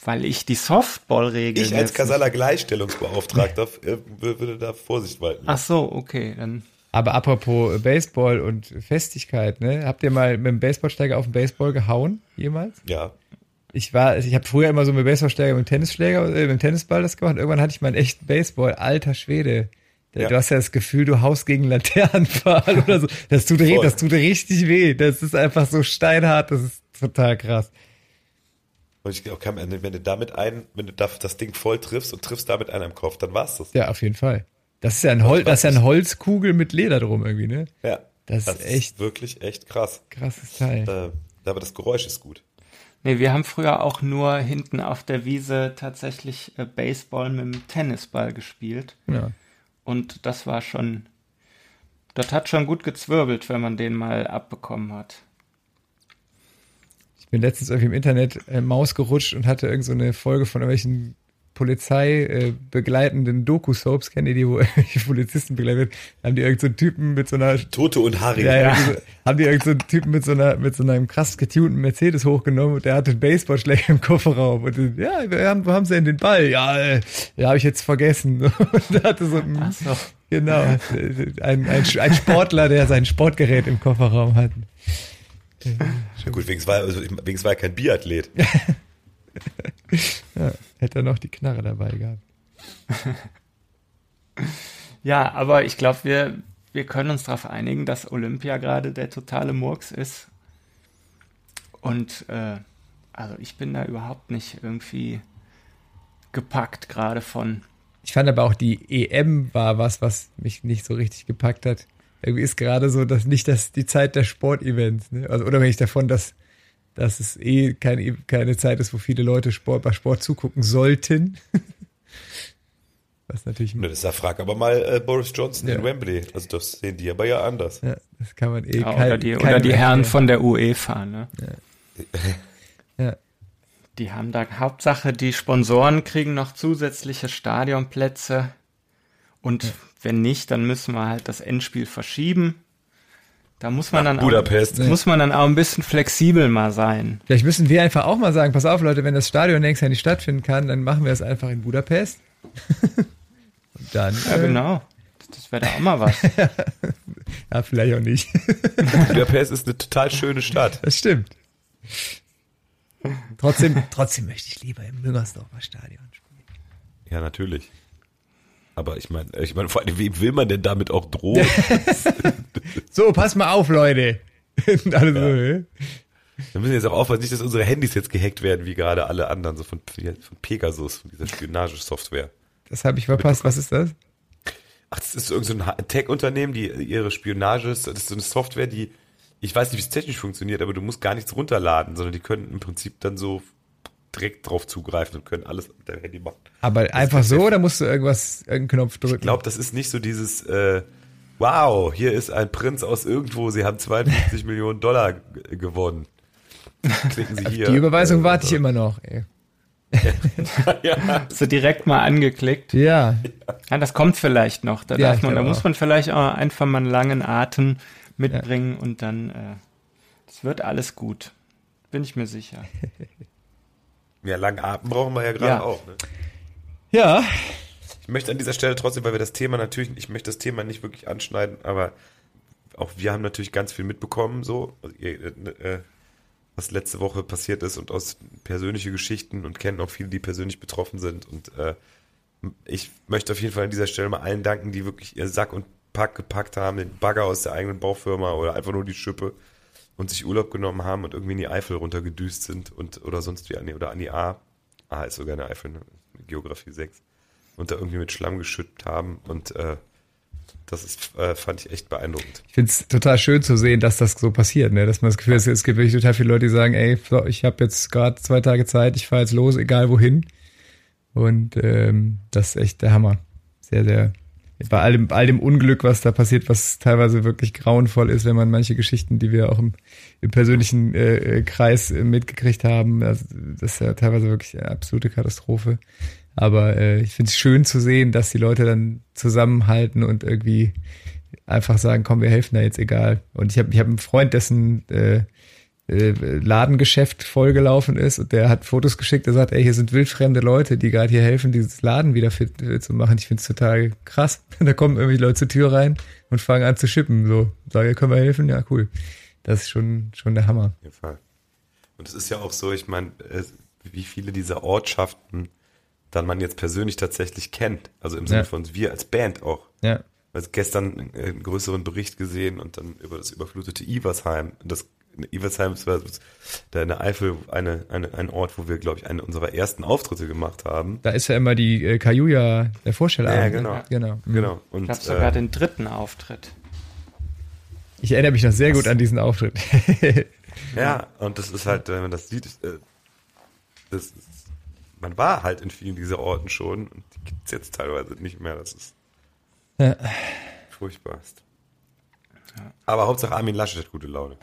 Weil ich die Softball-Regel. Ich als Kasala Gleichstellungsbeauftragter äh, würde da Vorsicht walten. Ach so, okay, dann. Aber apropos Baseball und Festigkeit, ne? Habt ihr mal mit dem Baseballsteiger auf den Baseball gehauen jemals? Ja. Ich war, ich habe früher immer so mit mit dem Tennisschläger, äh, mit Tennisball das gemacht. Irgendwann hatte ich mal einen echten Baseball, alter Schwede. Ja. Du hast ja das Gefühl, du haust gegen Laternenpfahl [laughs] oder so. Das tut, Voll. das tut richtig weh. Das ist einfach so steinhart. Das ist total krass. Und ich kann, wenn du damit einen, wenn du da das Ding voll triffst und triffst damit einen am Kopf, dann war's das. Ja, auf jeden Fall. Das ist ja ein Hol das ist ja eine Holzkugel mit Leder drum irgendwie, ne? Ja. Das ist echt- wirklich echt krass. Krasses Teil. Äh, aber das Geräusch ist gut. Nee, wir haben früher auch nur hinten auf der Wiese tatsächlich äh, Baseball mit dem Tennisball gespielt. Ja. Und das war schon. Das hat schon gut gezwirbelt, wenn man den mal abbekommen hat. Ich bin letztens irgendwie im Internet äh, Maus gerutscht und hatte irgend so eine Folge von irgendwelchen Polizei äh, begleitenden Doku-Soaps, kennt ihr die, wo [laughs] Polizisten begleitet werden? Haben die irgend so einen Typen mit so einer Tote und Harry. ja, ja. So, haben die irgend so einen Typen mit so einer mit so einem krass getunten Mercedes hochgenommen und der hatte einen Baseballschläger im Kofferraum und die, ja, wir haben, wo haben sie denn den Ball? Ja, äh, ja, habe ich jetzt vergessen. [laughs] Und der hatte so ein, Ach so. genau, ein, ein, ein Sportler, der sein Sportgerät im Kofferraum hat. Ja, gut, wegen es war, also, wegen es war ja kein Biathlet. [laughs] Ja, hätte er noch die Knarre dabei gehabt. [laughs] Ja, aber ich glaube, wir, wir können uns darauf einigen, dass Olympia gerade der totale Murks ist. Und äh, also ich bin da überhaupt nicht irgendwie gepackt gerade von. Ich fand aber auch die EM war was, was mich nicht so richtig gepackt hat. Irgendwie ist gerade so, dass nicht das die Zeit der Sportevents, ne? Also unabhängig davon, dass, dass es eh kein, keine Zeit ist, wo viele Leute Sport bei Sport zugucken sollten. [laughs] was natürlich. Ne, das ist ja frag aber mal äh, Boris Johnson ja. in Wembley. Also das sehen die aber ja anders. Ja, das kann man eh ja, kein, Oder die, oder die Herren von der UEFA, ne? Ja. ja. Die haben da Hauptsache, die Sponsoren kriegen noch zusätzliche Stadionplätze. Und ja. wenn nicht, dann müssen wir halt das Endspiel verschieben. Da muss man dann Budapest. auch, muss man dann auch ein bisschen flexibel mal sein. Vielleicht müssen wir einfach auch mal sagen, pass auf Leute, wenn das Stadion nächstes Jahr nicht stattfinden kann, dann machen wir es einfach in Budapest. [laughs] Und dann. Ja, äh, genau. Das wäre da auch mal was. [laughs] ja, vielleicht auch nicht. [laughs] Budapest ist eine total schöne Stadt. Das stimmt. Trotzdem, trotzdem möchte ich lieber im Müngersdorfer Stadion spielen. Ja, natürlich. Aber ich meine, ich meine, vor allem, wem will man denn damit auch drohen? [laughs] [laughs] so, pass mal auf, Leute. Und [laughs] alle ja. so, Wir müssen jetzt auch aufpassen, nicht, dass unsere Handys jetzt gehackt werden, wie gerade alle anderen, so von, von Pegasus, von dieser Spionagesoftware. Das habe ich verpasst. Was ist das? Ach, das ist irgendein so Tech-Unternehmen, die ihre Spionage, das ist so eine Software, die ich weiß nicht, wie es technisch funktioniert, aber du musst gar nichts runterladen, sondern die können im Prinzip dann so direkt drauf zugreifen und können alles mit deinem Handy machen. Aber das einfach so oder musst du irgendwas, irgendeinen Knopf drücken? Ich glaube, das ist nicht so dieses, äh, wow, hier ist ein Prinz aus irgendwo, sie haben 52 [laughs] Millionen Dollar gewonnen. Klicken Sie hier. Die Überweisung äh, warte ich immer noch. Ey. [laughs] ja. Hast du direkt mal angeklickt? Ja. Ja, das kommt vielleicht noch. Da, ja, man, da muss man vielleicht auch einfach mal einen langen Atem mitbringen ja. und dann, äh, es wird alles gut. Bin ich mir sicher. [laughs] Ja, langen Atem brauchen wir ja gerade ja. auch. Ne? Ja. Ich möchte an dieser Stelle trotzdem, weil wir das Thema natürlich, ich möchte das Thema nicht wirklich anschneiden, aber auch wir haben natürlich ganz viel mitbekommen, so, äh, äh, was letzte Woche passiert ist und aus persönliche Geschichten und kennen auch viele, die persönlich betroffen sind. Und äh, ich möchte auf jeden Fall an dieser Stelle mal allen danken, die wirklich ihr Sack und Pack gepackt haben, den Bagger aus der eigenen Baufirma oder einfach nur die Schippe und sich Urlaub genommen haben und irgendwie in die Eifel runtergedüst sind und oder sonst wie an die, oder an die A. A ist sogar eine Eifel, ne? Geografie 6. Und da irgendwie mit Schlamm geschüttet haben und äh, das ist, äh, fand ich echt beeindruckend. Ich finde es total schön zu sehen, dass das so passiert, ne? dass man das Gefühl hat, es gibt wirklich total viele Leute, die sagen, ey, ich habe jetzt gerade zwei Tage Zeit, ich fahre jetzt los, egal wohin. Und ähm, das ist echt der Hammer. Sehr, sehr bei all dem, all dem Unglück, was da passiert, was teilweise wirklich grauenvoll ist, wenn man manche Geschichten, die wir auch im, im persönlichen äh, äh Kreis äh, mitgekriegt haben, also, das ist ja teilweise wirklich eine absolute Katastrophe. Aber äh, ich finde es schön zu sehen, dass die Leute dann zusammenhalten und irgendwie einfach sagen, komm, wir helfen da jetzt egal. Und ich habe ich hab einen Freund, dessen äh, äh, Ladengeschäft vollgelaufen ist und der hat Fotos geschickt, der sagt, ey, hier sind wildfremde Leute, die gerade hier helfen, dieses Laden wieder fit äh, zu machen. Ich finde es total krass. [laughs] Da kommen irgendwie Leute zur Tür rein und fangen an zu schippen. So, sage, können wir helfen? Ja, cool. Das ist schon, schon der Hammer. Auf jeden Fall. Und es ist ja auch so, ich meine, wie viele dieser Ortschaften dann man jetzt persönlich tatsächlich kennt. Also im Sinne ja. von wir als Band auch. Ja. Also gestern einen größeren Bericht gesehen und dann über das überflutete Iversheim. Das Iversheim ist da in der Eifel eine, eine, ein Ort, wo wir, glaube ich, einen unserer ersten Auftritte gemacht haben. Da ist ja immer die äh, Kajuja, der Vorstellabend. Ja, genau. genau. Mhm. genau. Und, ich habe sogar äh, den dritten Auftritt. Ich erinnere mich noch sehr gut an diesen Auftritt. [laughs] ja, und das ist halt, wenn man das sieht, äh, das ist, man war halt in vielen dieser Orten schon und die gibt es jetzt teilweise nicht mehr. Das ist ja. furchtbarst. Aber Hauptsache Armin Laschet hat gute Laune.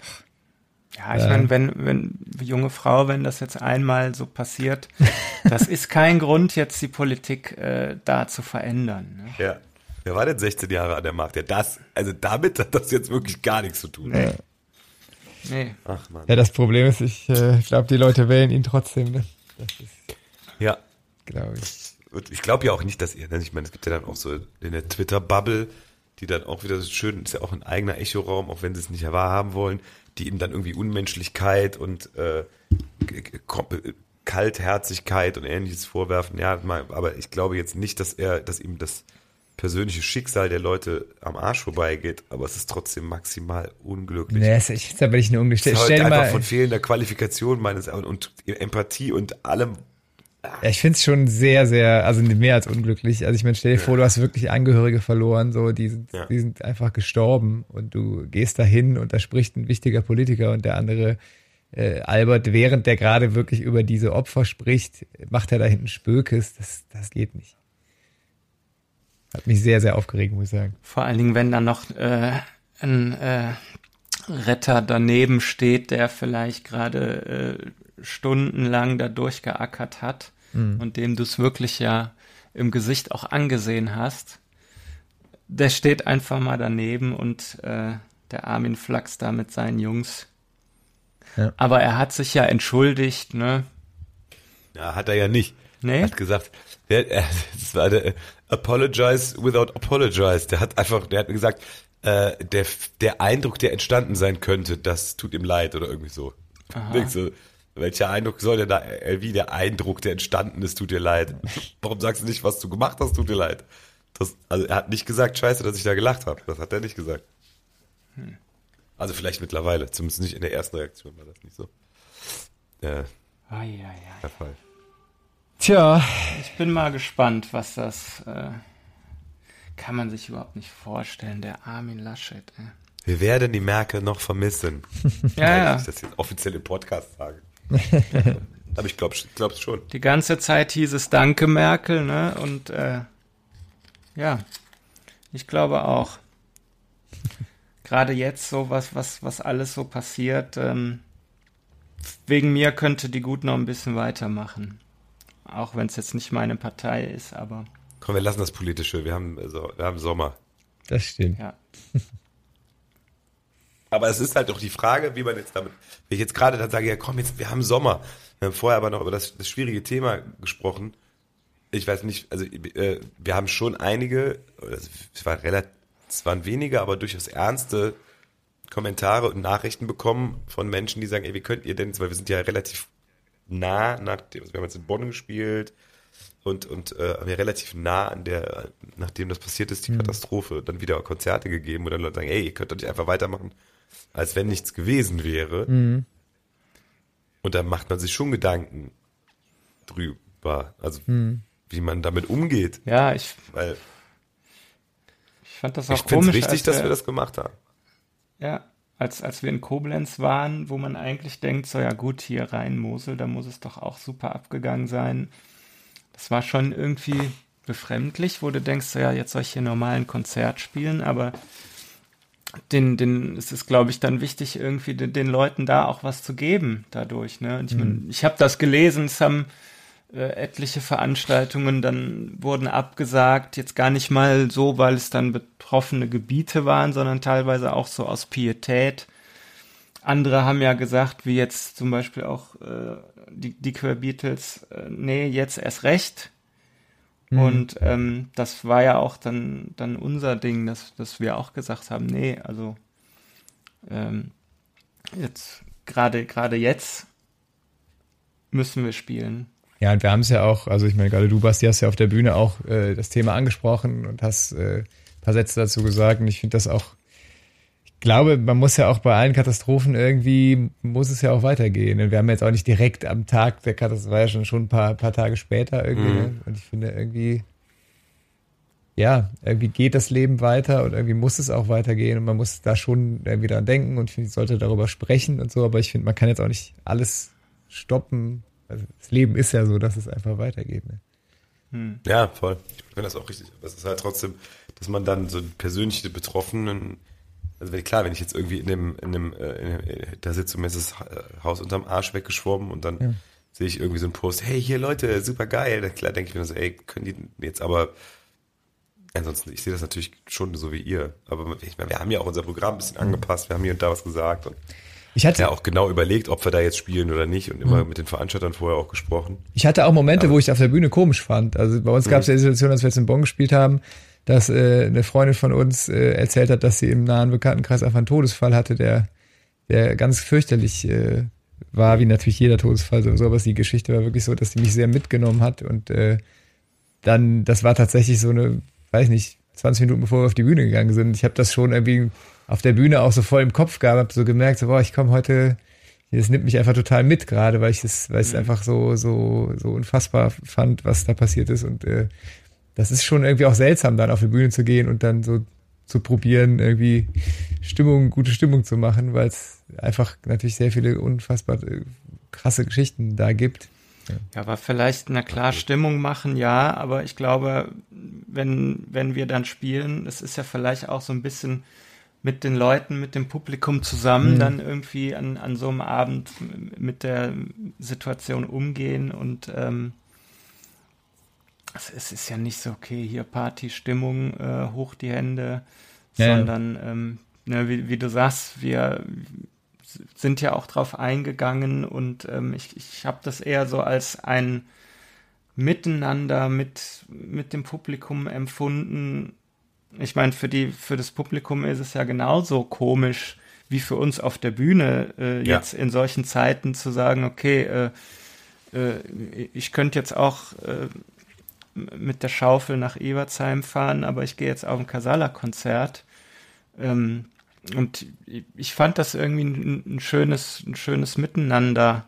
Ja, ich äh. meine, wenn, wenn, junge Frau, wenn das jetzt einmal so passiert, [laughs] das ist kein Grund, jetzt die Politik äh, da zu verändern. Ne? Ja. Wer war denn 16 Jahre an der Macht? Ja, das, also damit hat das jetzt wirklich gar nichts zu tun. Nee. nee. Ach man. Ja, das Problem ist, ich äh, glaube, die Leute wählen ihn trotzdem. Ne? ja. Glaube ich. Und ich glaube ja auch nicht, dass ihr, ne, ich meine, es gibt ja dann auch so in der Twitter-Bubble, die dann auch wieder so schön, ist ja auch ein eigener Echoraum, auch wenn sie es nicht wahrhaben wollen, die ihm dann irgendwie Unmenschlichkeit und äh, Kaltherzigkeit und ähnliches vorwerfen. Ja, aber ich glaube jetzt nicht, dass er, dass ihm das persönliche Schicksal der Leute am Arsch vorbeigeht, aber es ist trotzdem maximal unglücklich. Nee, ist, ich, da bin ich nur unglücklich. Es ist halt einfach mal, von fehlender Qualifikation meines und, und Empathie und allem. Ja, ich finde es schon sehr, sehr, also mehr als unglücklich. Also ich meine, stell dir vor, du hast wirklich Angehörige verloren, so die sind, Ja. die sind einfach gestorben und du gehst dahin und da spricht ein wichtiger Politiker und der andere äh, Albert, während der gerade wirklich über diese Opfer spricht, macht er da hinten Spökes. Das, das geht nicht. Hat mich sehr, sehr aufgeregt, muss ich sagen. Vor allen Dingen, wenn dann noch äh, ein äh, Retter daneben steht, der vielleicht gerade äh, stundenlang da durchgeackert hat und dem du es wirklich ja im Gesicht auch angesehen hast. Der steht einfach mal daneben und äh, der Armin Flachs da mit seinen Jungs. Ja. Aber er hat sich ja entschuldigt, ne? Ja, hat er ja nicht. Nee? Er hat gesagt, der, er, das war der Apologize without apologize. Der hat einfach, der hat gesagt, äh, der, der Eindruck, der entstanden sein könnte, das tut ihm leid oder irgendwie so. Denk so welcher Eindruck soll denn da, äh, wie der Eindruck, der entstanden ist, tut dir leid. Warum sagst du nicht, was du gemacht hast, tut dir leid? Das, also er hat nicht gesagt, scheiße, dass ich da gelacht habe. Das hat er nicht gesagt. Also vielleicht mittlerweile, zumindest nicht in der ersten Reaktion war das nicht so. Äh, Ai, ai, ai. der Fall. Tja, Ich bin mal gespannt, was das äh, kann man sich überhaupt nicht vorstellen. Der Armin Laschet. Ey. Wir werden die Merkel noch vermissen. [laughs] Ja, ja. ich das jetzt offiziell im Podcast sage. [laughs] Aber ich glaube glaub's schon. Die ganze Zeit hieß es Danke Merkel, ne? Und äh, ja, ich glaube auch. Gerade jetzt so was, was, was alles so passiert. Ähm, wegen mir könnte die gut noch ein bisschen weitermachen. Auch wenn es jetzt nicht meine Partei ist, aber Komm, wir lassen das Politische. Wir haben, also, wir haben Sommer. das stimmt. ja. [laughs] Aber es ist halt doch die Frage, wie man jetzt damit, wenn ich jetzt gerade dann sage, ja komm, jetzt, wir haben Sommer. Wir haben vorher aber noch über das, das schwierige Thema gesprochen. Ich weiß nicht, also äh, wir haben schon einige, also, es waren relativ, es waren wenige, aber durchaus ernste Kommentare und Nachrichten bekommen von Menschen, die sagen, ey, wie könnt ihr denn, weil wir sind ja relativ nah nach dem, also wir haben jetzt in Bonn gespielt und, und äh, haben ja relativ nah an der, nachdem das passiert ist, die Katastrophe, dann wieder Konzerte gegeben, wo dann Leute sagen, ey, ihr könnt doch nicht einfach weitermachen, als wenn nichts gewesen wäre. Und da macht man sich schon Gedanken drüber, also wie man damit umgeht. Ja, ich, Weil ich fand das auch ich finde komisch. es wichtig, dass wir das gemacht haben. Ja, als, als wir in Koblenz waren, wo man eigentlich denkt, so ja gut, hier rein Mosel, da muss es doch auch super abgegangen sein. Das war schon irgendwie befremdlich, wo du denkst, so ja, jetzt soll ich hier normal ein Konzert spielen, aber den, den, es ist, glaube ich, dann wichtig, irgendwie den, den Leuten da auch was zu geben dadurch. Ne? Und ich, mein, ich habe das gelesen, es haben äh, etliche Veranstaltungen dann wurden abgesagt, jetzt gar nicht mal so, weil es dann betroffene Gebiete waren, sondern teilweise auch so aus Pietät. Andere haben ja gesagt, wie jetzt zum Beispiel auch äh, die, die Queer Beatles, äh, nee, jetzt erst recht. Und ähm, das war ja auch dann, dann unser Ding, dass, dass wir auch gesagt haben, nee, also ähm, jetzt gerade gerade jetzt müssen wir spielen. Ja, und wir haben es ja auch, also ich meine, gerade du, Basti, hast ja auf der Bühne auch äh, das Thema angesprochen und hast äh, ein paar Sätze dazu gesagt. Und ich finde das auch, glaube, man muss ja auch bei allen Katastrophen irgendwie, muss es ja auch weitergehen. Und wir haben jetzt auch nicht direkt am Tag der Katastrophe, war ja schon, schon ein paar, paar Tage später irgendwie. Mhm. Ne? Und ich finde irgendwie, ja, irgendwie geht das Leben weiter und irgendwie muss es auch weitergehen und man muss da schon irgendwie dran denken und ich finde, ich sollte darüber sprechen und so, aber ich finde, man kann jetzt auch nicht alles stoppen. Also das Leben ist ja so, dass es einfach weitergeht. Ne? Ja, voll. Ich finde das auch richtig. Aber es ist halt trotzdem, dass man dann so persönliche Betroffenen, also klar, wenn ich jetzt irgendwie in dem, in dem, äh, in dem äh, da sitze und mir ist das äh, Haus unterm Arsch weggeschwommen und dann sehe ich irgendwie so einen Post, hey, hier Leute, super geil. Dann klar denke ich mir so, ey, können die jetzt aber, ansonsten, ich sehe das natürlich schon so wie ihr. Aber ich meine, wir haben ja auch unser Programm ein bisschen angepasst, wir haben hier und da was gesagt und Ich hatte, ja auch genau überlegt, ob wir da jetzt spielen oder nicht und immer mit den Veranstaltern vorher auch gesprochen. ich hatte auch Momente, wo ich auf der Bühne komisch fand. Also bei uns gab es ja die Situation, als wir jetzt in Bonn gespielt haben, dass äh, eine Freundin von uns äh, erzählt hat, dass sie im nahen Bekanntenkreis einfach einen Todesfall hatte, der, der ganz fürchterlich äh, war, wie natürlich jeder Todesfall so, aber die Geschichte war wirklich so, dass die mich sehr mitgenommen hat und äh, dann, das war tatsächlich so eine, weiß nicht, 20 Minuten bevor wir auf die Bühne gegangen sind. Ich habe das schon irgendwie auf der Bühne auch so voll im Kopf gehabt, habe so gemerkt, so, boah, ich komme heute, das nimmt mich einfach total mit gerade, weil ich es, weil ich es mhm. einfach so, so, so unfassbar fand, was da passiert ist und äh, das ist schon irgendwie auch seltsam, dann auf die Bühne zu gehen und dann so zu probieren, irgendwie Stimmung, gute Stimmung zu machen, weil es einfach natürlich sehr viele unfassbar äh, krasse Geschichten da gibt. Ja. ja, aber vielleicht, na klar, Stimmung machen, ja, aber ich glaube, wenn, wenn wir dann spielen, es ist ja vielleicht auch so ein bisschen mit den Leuten, mit dem Publikum zusammen mhm. dann irgendwie an, an so einem Abend mit der Situation umgehen und ähm, es ist ja nicht so, okay, hier Party-Stimmung, äh, hoch die Hände, ja, sondern, ja. Ähm, ne, wie, wie, du sagst, wir sind ja auch drauf eingegangen und ähm, ich, ich habe das eher so als ein Miteinander mit, mit dem Publikum empfunden. Ich meine, für, die, für das Publikum ist es ja genauso komisch wie für uns auf der Bühne, äh, ja. jetzt in solchen Zeiten zu sagen, okay, äh, äh, ich könnte jetzt auch äh, mit der Schaufel nach Ebersheim fahren, aber ich gehe jetzt auf ein Casala-Konzert. Ähm, und ich fand das irgendwie ein, ein, schönes, ein schönes Miteinander.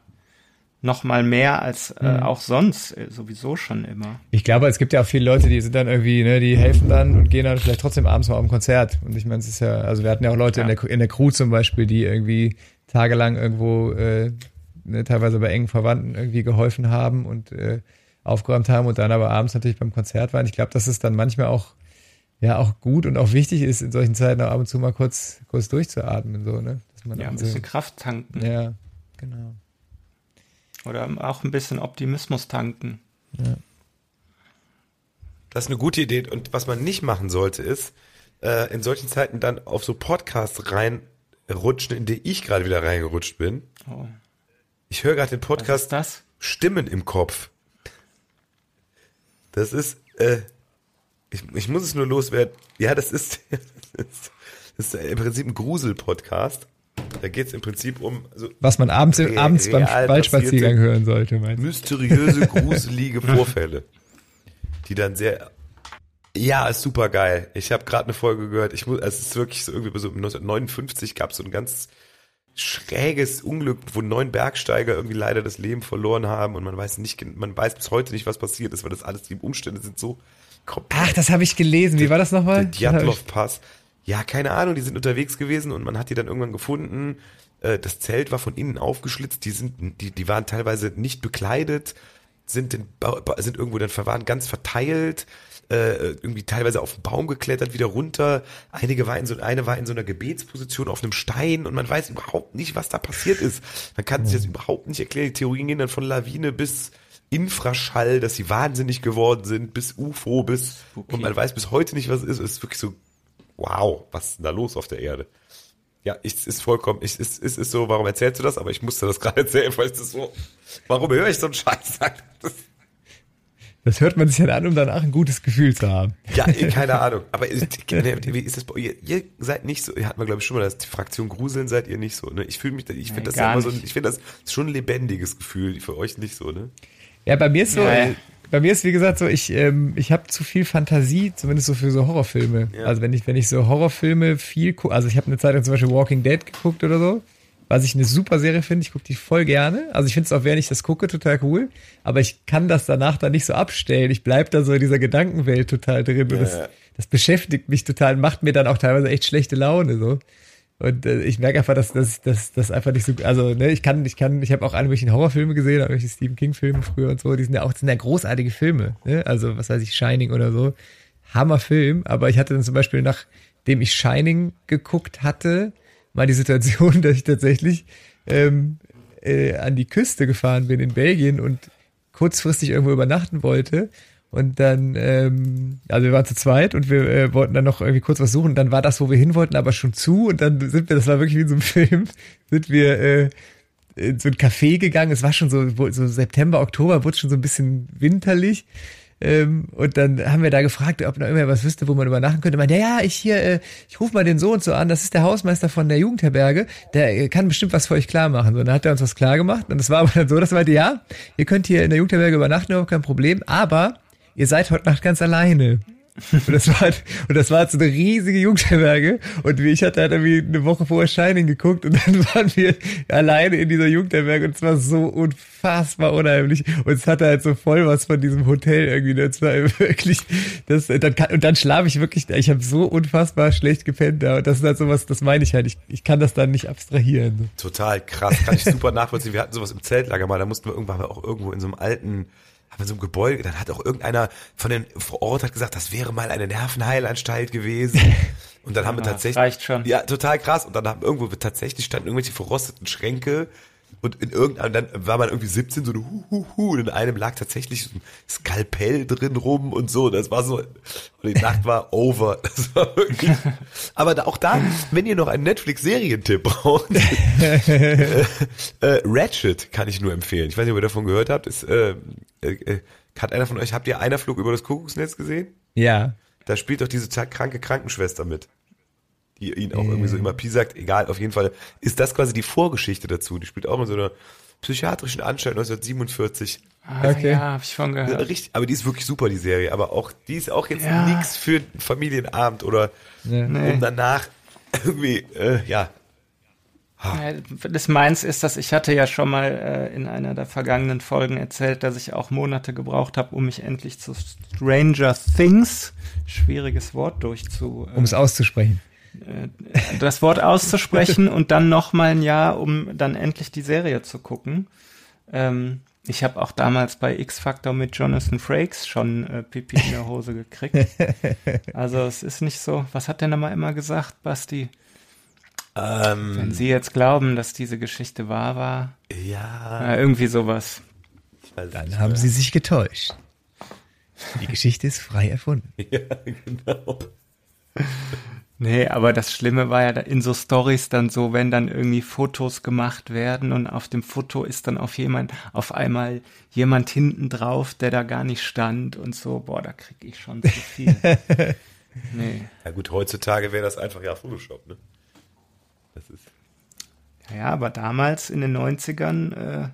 Noch mal mehr als äh, mhm. auch sonst äh, sowieso schon immer. Ich glaube, es gibt ja auch viele Leute, die sind dann irgendwie, ne, die helfen dann und gehen dann vielleicht trotzdem abends mal auf ein Konzert. Und ich meine, es ist ja, also wir hatten ja auch Leute ja. in der in der Crew zum Beispiel, die irgendwie tagelang irgendwo äh, ne, teilweise bei engen Verwandten irgendwie geholfen haben und äh, aufgeräumt haben und dann aber abends natürlich beim Konzert waren. Ich glaube, dass es dann manchmal auch ja auch gut und auch wichtig ist, in solchen Zeiten auch ab und zu mal kurz, kurz durchzuatmen, so, ne? Dass man ja, ein bisschen so, Kraft tanken. Ja, genau. Oder auch ein bisschen Optimismus tanken. Ja. Das ist eine gute Idee. Und was man nicht machen sollte, ist, äh, in solchen Zeiten dann auf so Podcasts reinrutschen, in die ich gerade wieder reingerutscht bin. Oh. Ich höre gerade den Podcast Stimmen im Kopf. Das ist, äh, ich, ich muss es nur loswerden. Ja, das ist, [laughs] das ist, das ist im Prinzip ein Grusel-Podcast. Da geht es im Prinzip um. Also Was man abends, re abends beim Waldspaziergang hören sollte, meinst du? Mysteriöse, [laughs] gruselige Vorfälle. Die dann sehr. Ja, ist super geil. Ich habe gerade eine Folge gehört. Ich muss, es ist wirklich so irgendwie so 1959 gab es so ein ganz schräges Unglück, wo neun Bergsteiger irgendwie leider das Leben verloren haben und man weiß nicht, man weiß bis heute nicht, was passiert ist, weil das alles, die Umstände sind so komplett. Ach, das habe ich gelesen. Wie war das nochmal? Der Djatlov-Pass. Ja, keine Ahnung, die sind unterwegs gewesen und man hat die dann irgendwann gefunden. Äh, das Zelt war von innen aufgeschlitzt, die sind, die, die waren teilweise nicht bekleidet, sind, den, sind irgendwo dann verwahren, ganz verteilt äh, irgendwie teilweise auf den Baum geklettert, wieder runter. Einige war in so, eine war in so einer Gebetsposition auf einem Stein und man weiß überhaupt nicht, was da passiert ist. Man kann sich das überhaupt nicht erklären. Die Theorien gehen dann von Lawine bis Infraschall, dass sie wahnsinnig geworden sind, bis UFO, bis okay. und man weiß bis heute nicht, was es ist. Es ist wirklich so, wow, was ist denn da los auf der Erde? Ja, ich, ist vollkommen, ich, ist, ist, ist so, warum erzählst du das? Aber ich musste das gerade erzählen, weil es ist so, warum höre ich so einen Scheiß? Das, das hört man sich dann an, um danach ein gutes Gefühl zu haben. Ja, eh, [laughs] keine Ahnung. Aber wie ist das ihr, ihr seid nicht so, ihr hatten wir glaube ich schon mal das, die Fraktion Gruseln seid ihr nicht so, ne? Ich fühle mich, ich finde das ja immer so, ich finde das schon ein lebendiges Gefühl, für euch nicht so, ne? Ja, bei mir ist so, ja. Bei mir ist wie gesagt so, ich, ähm, ich habe zu viel Fantasie, zumindest so für so Horrorfilme. Ja. Also wenn ich, wenn ich so Horrorfilme viel gucke, also ich habe eine Zeit lang zum Beispiel Walking Dead geguckt oder so was ich eine super Serie finde. Ich gucke die voll gerne. Also ich finde es auch, während ich das gucke, total cool. Aber ich kann das danach dann nicht so abstellen. Ich bleib da so in dieser Gedankenwelt total drin. Und das, das beschäftigt mich total, macht mir dann auch teilweise echt schlechte Laune so. Und äh, ich merke einfach, dass das einfach nicht so, also ne, ich kann, ich kann, ich habe auch alle Horrorfilme gesehen, auch welche Stephen King Filme früher und so. Die sind ja auch, sind ja großartige Filme. Ne? Also was weiß ich, Shining oder so, Hammerfilm. Aber ich hatte dann zum Beispiel nachdem ich Shining geguckt hatte, mal die Situation, [laughs] dass ich tatsächlich ähm, äh, an die Küste gefahren bin in Belgien und kurzfristig irgendwo übernachten wollte. Und dann, ähm, also wir waren zu zweit und wir äh, wollten dann noch irgendwie kurz was suchen. Dann war das, wo wir hin wollten, aber schon zu. Und dann sind wir, das war wirklich wie in so einem [laughs] Film, sind wir äh, in so ein Café gegangen. Es war schon so, so September, Oktober, wurde schon so ein bisschen winterlich. Ähm, und dann haben wir da gefragt, ob noch immer was wüsste, wo man übernachten könnte. Man, ja, ja, ich hier, äh, ich rufe mal den so und so an, das ist der Hausmeister von der Jugendherberge, der äh, kann bestimmt was für euch klar machen. So, dann hat er uns was klar gemacht. Und das war aber dann so, dass er meinte, ja, ihr könnt hier in der Jugendherberge übernachten, überhaupt kein Problem, aber ihr seid heute Nacht ganz alleine. Und das war halt, und das war halt so eine riesige Jugendherberge. Und ich hatte halt irgendwie eine Woche vorher Shining geguckt und dann [laughs] waren wir alleine in dieser Jugendherberge und es war so unfassbar unheimlich. Und es hatte halt so voll was von diesem Hotel irgendwie. Das war wirklich, das, dann kann, und dann schlafe ich wirklich, ich habe so unfassbar schlecht gepennt da. Und das ist halt sowas, das meine ich halt. Ich, ich kann das dann nicht abstrahieren. Total krass, kann ich super nachvollziehen. Wir hatten sowas im Zeltlager mal, da mussten wir irgendwann auch irgendwo in so einem alten, haben wir so ein Gebäude, dann hat auch irgendeiner von den vor Ort hat gesagt, das wäre mal eine Nervenheilanstalt gewesen. [laughs] Und dann haben wir Ja, tatsächlich. reicht schon. Ja, total krass. Und dann haben irgendwo tatsächlich standen irgendwelche verrosteten Schränke. Und in irgendeinem, dann war man irgendwie 17, so eine hu, hu, hu, und in einem lag tatsächlich so ein Skalpell drin rum und so. Das war so, und die Nacht war over. [laughs] Das war wirklich. [laughs] Aber da, auch da, wenn ihr noch einen Netflix-Serientipp braucht, [laughs] äh, äh, Ratchet kann ich nur empfehlen. Ich weiß nicht, ob ihr davon gehört habt. Ist, äh, äh, äh, hat einer von euch, habt ihr einer Flug über das Kuckucksnetz gesehen? Ja. Da spielt doch diese kranke Krankenschwester mit. Die ihn auch irgendwie so immer Pi sagt. Egal, auf jeden Fall ist das quasi die Vorgeschichte dazu. Die spielt auch in so einer psychiatrischen Anstalt 1947. Ah, Okay. Ja, habe ich schon Ja, gehört. Richtig, aber die ist wirklich super, die Serie. Aber auch, die ist auch jetzt Ja. nix für einen Familienabend oder Ja. um danach irgendwie, äh, ja, Das meins ist, dass ich hatte ja schon mal äh, in einer der vergangenen Folgen erzählt, dass ich auch Monate gebraucht habe, um mich endlich zu Stranger Things, schwieriges Wort, durchzu, Um es auszusprechen. Äh, das Wort auszusprechen und dann noch mal ein Jahr, um dann endlich die Serie zu gucken. Ähm, ich habe auch damals bei X Factor mit Jonathan Frakes schon äh, Pipi in der Hose gekriegt. [laughs] Also es ist nicht so. Was hat der nochmal immer gesagt, Basti? ähm, Wenn Sie jetzt glauben, dass diese Geschichte wahr war, ja, äh, irgendwie sowas. Dann haben mehr. sie sich getäuscht. Die Geschichte ist frei erfunden. [laughs] Ja, genau. Nee, aber das Schlimme war ja in so Stories dann so, wenn dann irgendwie Fotos gemacht werden und auf dem Foto ist dann auf jemand, auf einmal jemand hinten drauf, der da gar nicht stand und so, boah, da krieg ich schon zu viel. [laughs] nee. Ja gut, heutzutage wäre das einfach ja Photoshop, ne? Das ist, Ja, aber damals in den 90ern, äh,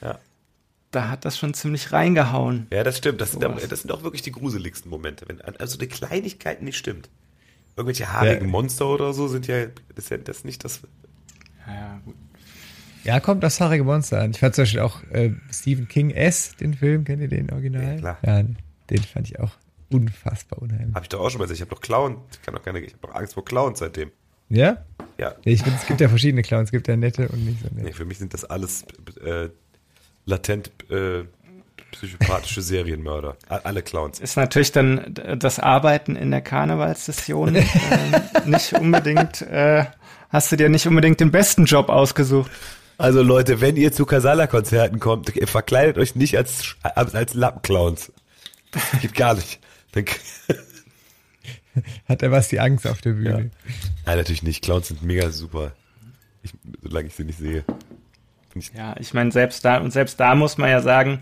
ja. da hat das schon ziemlich reingehauen. Ja, das stimmt. Das sind, das sind auch wirklich die gruseligsten Momente. Wenn also eine Kleinigkeit nicht stimmt. Irgendwelche haarigen Ja. Monster oder so sind ja, das ist ja das nicht das. Ja, gut. Ja, kommt das haarige Monster an. Ich fand zum Beispiel auch äh, Stephen King S, den Film, kennt ihr den Original? Ja, klar. Ja, den fand ich auch unfassbar unheimlich. Habe ich doch auch schon mal gesagt. Ich habe doch Clown. Ich kann doch keine, ich habe doch Angst vor Clowns seitdem. Ja? Ja. Nee, Ich finde, es gibt ja verschiedene Clowns. Es gibt ja nette und nicht so Nee, nette. für mich sind das alles äh, latent äh, psychopathische Serienmörder. Alle Clowns. Ist natürlich dann das Arbeiten in der Karnevalssession äh, [laughs] nicht unbedingt, äh, hast du dir nicht unbedingt den besten Job ausgesucht. Also Leute, wenn ihr zu Casala-Konzerten kommt, verkleidet euch nicht als, als, als Lappenclowns. Das geht gar nicht. Dann, [laughs] Hat er was die Angst auf der ja. Bühne? Nein, natürlich nicht. Clowns sind mega super. Ich, solange ich sie nicht sehe. Ich, Ja, ich meine, selbst da, und selbst da muss man ja sagen,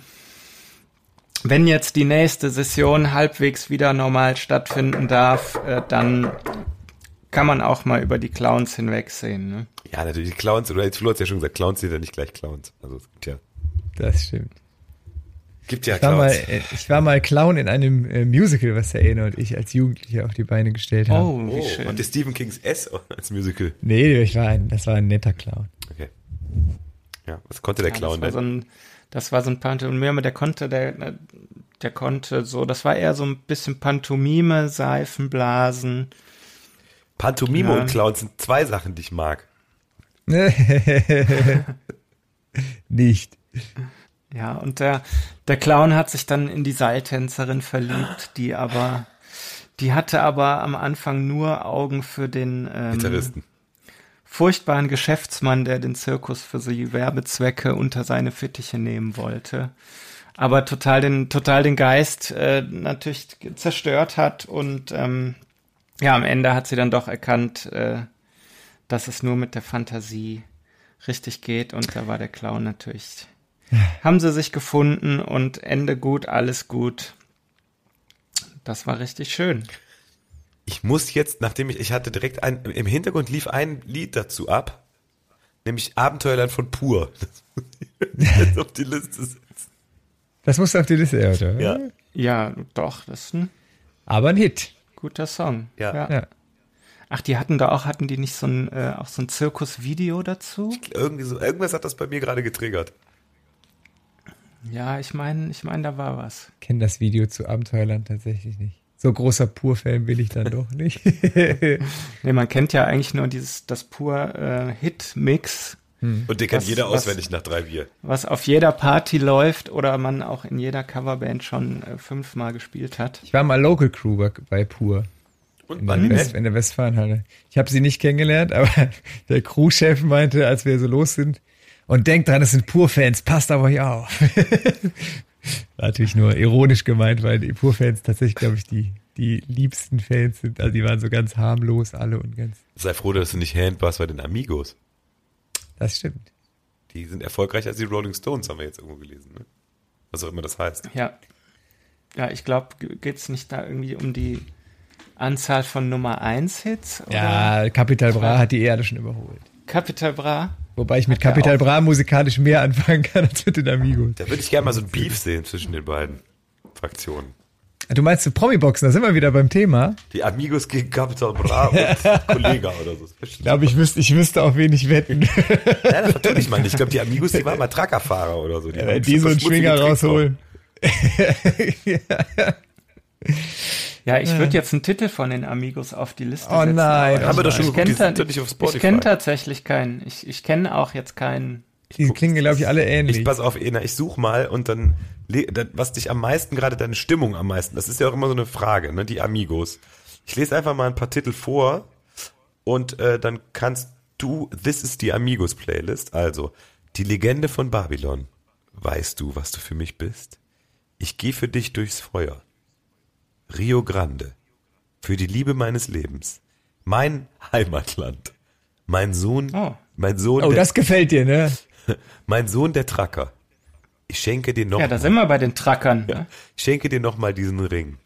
wenn jetzt die nächste Session halbwegs wieder normal stattfinden darf, äh, dann kann man auch mal über die Clowns hinwegsehen. Ne? ja, natürlich. Die Clowns, oder jetzt Flo hat ja schon gesagt, Clowns sind ja nicht gleich Clowns. Also es gibt ja, Das stimmt. gibt ja Ich war, mal, Clowns. äh, ich war mal Clown in einem äh, Musical, was der Ene und ich als Jugendlicher auf die Beine gestellt haben. Oh, wie Oh, schön. und der Stephen Kings S [laughs] als Musical. Nee, ich war ein, das war ein netter Clown. Okay. Ja, was konnte der Ja, Clown das war so denn? Das war so ein Pantomime, der konnte, der, der konnte so, das war eher so ein bisschen Pantomime, Seifenblasen. Pantomime Ja. und Clowns sind zwei Sachen, die ich mag. [laughs] Nicht. Ja, und der, der Clown hat sich dann in die Seiltänzerin verliebt, die aber, die hatte aber am Anfang nur Augen für den ähm, Gitarristen. Furchtbaren Geschäftsmann, der den Zirkus für die Werbezwecke unter seine Fittiche nehmen wollte. Aber total den, total den Geist äh, natürlich zerstört hat und ähm, ja, am Ende hat sie dann doch erkannt, äh, dass es nur mit der Fantasie richtig geht und da war der Clown natürlich. Haben sie sich gefunden und Ende gut, alles gut. Das war richtig schön. Ich muss jetzt, nachdem ich, ich hatte direkt ein, im Hintergrund lief ein Lied dazu ab, nämlich Abenteuerland von Pur. [laughs] Das muss ich jetzt auf die Liste setzen. Das musst du auf die Liste, ja, oder? Ja, Ja, doch, das ist ein Aber ein Hit. guter Song. Ja. Ja. Ach, die hatten da auch, hatten die nicht so ein, äh, auch so ein Zirkusvideo dazu? irgendwie so, irgendwas hat das bei mir gerade getriggert. Ja, ich meine, ich meine, da war was. Kenne das Video zu Abenteuerland tatsächlich nicht. So großer Pur-Fan bin ich dann doch nicht. [laughs] Nee, man kennt ja eigentlich nur dieses, das pur äh, Hit-Mix, Und den kennt Was- jeder was- auswendig nach drei Bier. was auf jeder Party läuft oder man auch in jeder Coverband schon äh, fünfmal gespielt hat. Ich war mal Local Crew bei, bei Pur. Und In bei der, der West, in der Westfalenhalle. Ich habe sie nicht kennengelernt, [laughs] aber der Crewchef meinte, als wir so los sind, und denkt dran, es sind Pur-Fans, passt auf euch auf. [laughs] War Natürlich nur ironisch gemeint, weil die Pur-Fans tatsächlich, glaube ich, die, die liebsten Fans sind. Also die waren so ganz harmlos alle und ganz. Sei froh, dass du nicht Hand warst bei den Amigos. Das stimmt. Die sind erfolgreicher als die Rolling Stones, haben wir jetzt irgendwo gelesen. Ne? Was auch immer das heißt. Ja. Ja, ich glaube, geht es nicht da irgendwie um die Anzahl von Nummer 1 Hits? Oder? Ja, Capital Bra hat die Erde schon überholt. Capital Bra? Wobei ich mit Hat Capital. Bra musikalisch mehr anfangen kann als mit den Amigos. Da würde ich gerne mal so ein Beef sehen zwischen den beiden Fraktionen. Du meinst Promi-Boxen, da sind wir wieder beim Thema. Die Amigos gegen Capital Bra und [laughs] Kollega oder so. Ich glaube, ich wüsste, ich wüsste, auf wen ich wetten. Ja, das vertue ich mal nicht. Ich glaube, die Amigos, die waren mal Truckerfahrer oder so. Die, haben die so einen Schwinger rausholen. [laughs] Ja, ich würde jetzt einen Titel von den Amigos auf die Liste Oh setzen. nein, aber oh Haben wir doch schon ich geguckt, die kenne auf ich Spotify. kenn tatsächlich keinen. Ich, ich kenne auch jetzt keinen. Die klingen, glaube ich, alle ähnlich. Ich pass auf, Ena, ich such mal und dann, was dich am meisten, gerade deine Stimmung am meisten, das ist ja auch immer so eine Frage, ne, die Amigos. Ich lese einfach mal ein paar Titel vor und äh, dann kannst du, this is die Amigos Playlist, also, die Legende von Babylon. Weißt du, was du für mich bist? Ich gehe für dich durchs Feuer. Rio Grande. Für die Liebe meines Lebens. Mein Heimatland. Mein Sohn, Oh. mein Sohn, oh, der, das gefällt dir, ne? [laughs] mein Sohn der Tracker. Ich schenke dir noch, Ja, da sind wir bei den Trackern. Ne? ich schenke dir noch mal diesen Ring.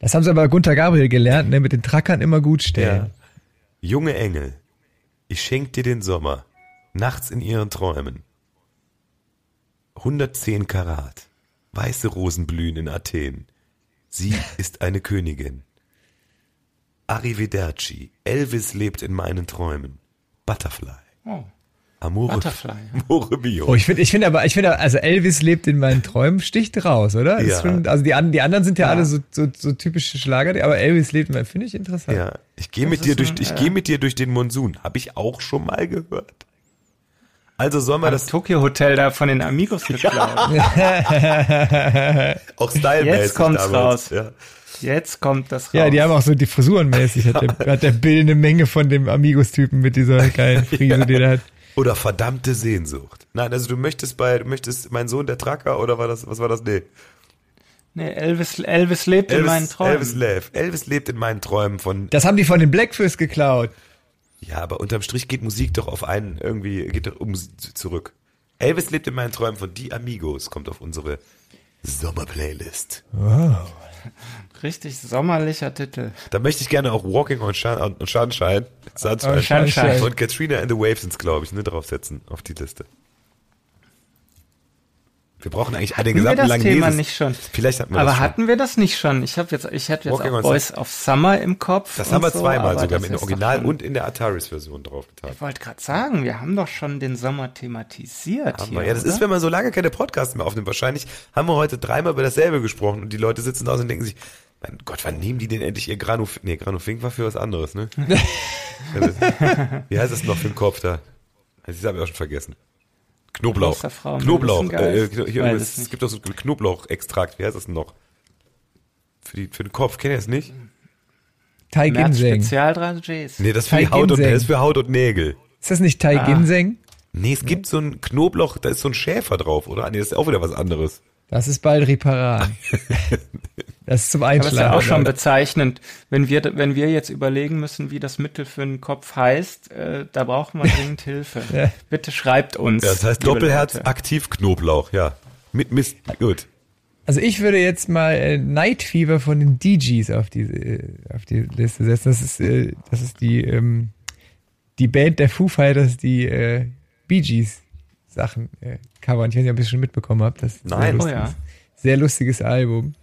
Das haben sie aber Gunter Gabriel gelernt, ne? Mit den Trackern immer gut stellen. Junge Engel, ich schenke dir den Sommer, nachts in ihren Träumen. 110 Karat, weiße Rosen blühen in Athen. Sie ist eine Königin. Arrivederci, Elvis lebt in meinen Träumen. Butterfly, Oh, Amore, Butterfly. Amore Bio. Oh, ich finde, ich finde aber, ich finde, also Elvis lebt in meinen Träumen, sticht raus, oder? Ja. schon, also die, die anderen sind ja, Ja. alle so, so, so typische Schlager, aber Elvis lebt in meinen, finde ich interessant. Ja, ich gehe mit dir durch, ich äh, gehe mit dir durch den Monsun. Habe ich auch schon mal gehört. Also sollen wir Das Tokyo Hotel da von den Amigos geklaut. [laughs] auch stylmäßig Jetzt kommt's damals, raus. Ja. Jetzt kommt das raus. Ja, die haben auch so die Frisurenmäßig, hat, der, [laughs] hat der Bill eine Menge von dem Amigos-Typen mit dieser geilen [laughs] Frise, die der hat. Oder verdammte Sehnsucht. Nein, also du möchtest bei, du möchtest mein Sohn der Tracker oder war das, was war das? Nee. Nee, Elvis, Elvis lebt in meinen Träumen. Elvis lebt. Elvis lebt in meinen Träumen von, Das haben die von den Blackfish geklaut. Ja, aber unterm Strich geht Musik doch auf einen, irgendwie, geht doch um zurück. Elvis lebt in meinen Träumen von Die Amigos, kommt auf unsere Sommerplaylist. Richtig sommerlicher Titel. Da möchte ich gerne auch Walking on, Shun on Sunshine, Sunshine, Oh, Sunshine. von Katrina and the Waves ins, glaube ich, ne, draufsetzen auf die Liste. Wir brauchen eigentlich den wir gesamten das langen Thema nicht schon? Vielleicht hatten wir Aber das schon. hatten wir das nicht schon? Ich habe jetzt, ich hätte jetzt Walking auch Boys of Summer im Kopf. Das haben wir so, zweimal sogar mit dem Original und in der Ataris-Version draufgetan. Ich wollte gerade sagen, wir haben doch schon den Sommer thematisiert Haben hier. wir. Ja, das oder? ist, wenn man so lange keine Podcasts mehr aufnimmt. Wahrscheinlich haben wir heute dreimal über dasselbe gesprochen und die Leute sitzen da und denken sich, mein Gott, wann nehmen die denn endlich ihr Granu... Nee, Granufink war für was anderes, ne? [laughs] Wie heißt das noch für den Kopf da? Das habe ich auch schon vergessen. Knoblauch. Knoblauch. Äh, hier, es, nicht. gibt doch so Knoblauchextrakt. Wie heißt das denn noch? Für, die, für den Kopf. Kennt ihr das nicht? Tai März Ginseng. Spezial 3Gs. Nee, das ist für, die Haut und, das ist für Haut und Nägel. Ist das nicht Tai Ah. Ginseng? Nee, es gibt so ein Knoblauch, da ist so ein Schäfer drauf, oder? Nee, das ist auch wieder was anderes. Das ist bald Riparan. [laughs] Das ist zum Aber das ist ja auch schon bezeichnend, wenn wir, wenn wir jetzt überlegen müssen, wie das Mittel für den Kopf heißt, äh, da brauchen wir dringend [laughs] Hilfe. Ja. Bitte schreibt uns. Ja, das heißt liebe Doppelherz Leute. aktiv Knoblauch, ja. Mit Mist, gut. Also ich würde jetzt mal äh, Night Fever von den DGs auf die, äh, auf die Liste setzen. Das ist, äh, das ist die, ähm, die Band der Foo Fighters, die äh, Bee Gees Sachen äh, covern. Ich weiß nicht, ob ihr es schon mitbekommen habt. Das ist Nein. Sehr Oh lustiges, ja. sehr lustiges Album.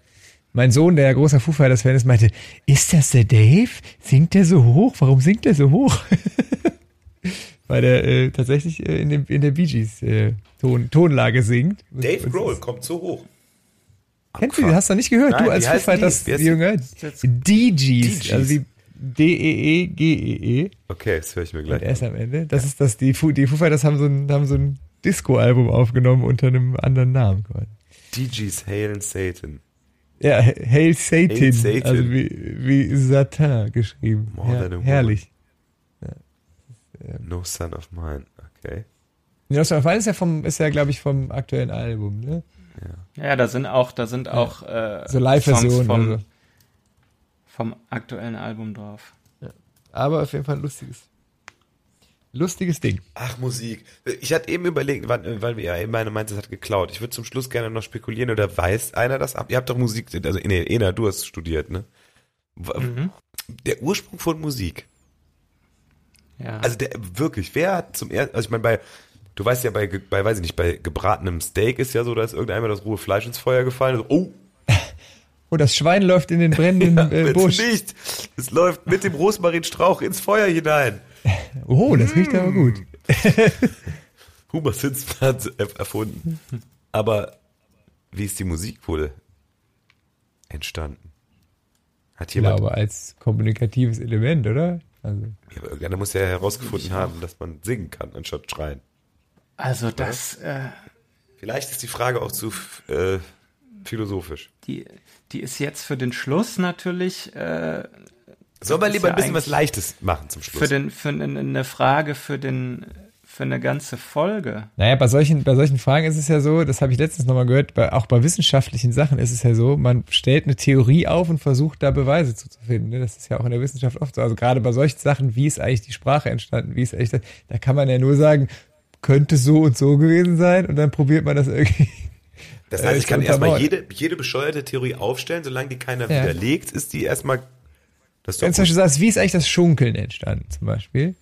Mein Sohn, der ja großer Foo Fighters Fan ist, meinte, ist das der Dave? Singt der so hoch? Warum singt der so hoch? [laughs] Weil der äh, tatsächlich äh, in, dem, in der Bee Gees äh, Ton, Tonlage singt. Dave Und- Grohl kommt so hoch. Kennst du, die? hast du noch nicht gehört? Nein, du als Foo die? Fighters Jünger. DGs, also wie D-E-E-G-E-E Okay, das höre ich mir und gleich. S am Ende. Das ist das, die Foo, die Foo Fighters haben so ein, haben so ein Disco-Album aufgenommen unter einem anderen Namen quasi. DG's Hail and Satan. Ja, Hail Satan, Hail Satan. also wie, wie Satan geschrieben. More Her than a woman. herrlich. No Son of Mine. Okay. Ja, das ist ja vom, ist ja, glaube ich, vom aktuellen Album, ne? Ja, da sind auch, da sind auch äh, So Live-Versionen. Songs vom, Also. vom aktuellen Album drauf. Aber auf jeden Fall ein lustiges, lustiges Ding. Ach, Musik. Ich hatte eben überlegt, wann, weil wir ja eben meine meinte, es hat geklaut. Ich würde zum Schluss gerne noch spekulieren, oder weiß einer das ab? Ihr habt doch Musik, also nee, Ena, du hast studiert, ne? Mhm. Der Ursprung von Musik. Ja. Also der wirklich, wer hat zum ersten, also ich meine bei, du weißt ja bei, bei, weiß ich nicht, bei gebratenem Steak ist ja so, dass irgendeinmal das rohe Fleisch ins Feuer gefallen ist. Oh, [laughs] Oh, das Schwein läuft in den brennenden [laughs] äh, bitte Busch. nicht. Es läuft mit dem Rosmarinstrauch ins Feuer hinein. [laughs] Oh, das riecht aber gut. [laughs] Huber Sitzplatz erfunden. Aber wie ist die Musik wohl entstanden? Hat Ich jemand, glaube, als kommunikatives Element, oder? Also, ja, aber irgendeiner muss ja herausgefunden haben, dass man singen kann, anstatt schreien. also das, äh, Vielleicht ist die Frage auch zu äh, philosophisch. die, die ist jetzt für den Schluss natürlich äh, Soll man lieber ja ein bisschen was Leichtes machen zum Schluss? für den für eine, Frage für den für eine ganze Folge. naja, bei solchen, bei solchen Fragen ist es ja so, das habe ich letztens nochmal gehört, bei, auch bei wissenschaftlichen Sachen ist es ja so, man stellt eine Theorie auf und versucht da Beweise zu, zu finden. Ne? Das ist ja auch in der Wissenschaft oft so. Also gerade bei solchen Sachen, wie ist eigentlich die Sprache entstanden, wie ist eigentlich das, da kann man ja nur sagen, könnte so und so gewesen sein und dann probiert man das irgendwie. Das heißt, ich [laughs] kann erstmal jede, jede bescheuerte Theorie aufstellen, solange die keiner Ja. widerlegt, ist die erstmal Wenn du zum Beispiel sagst, wie ist eigentlich das Schunkeln entstanden, zum Beispiel?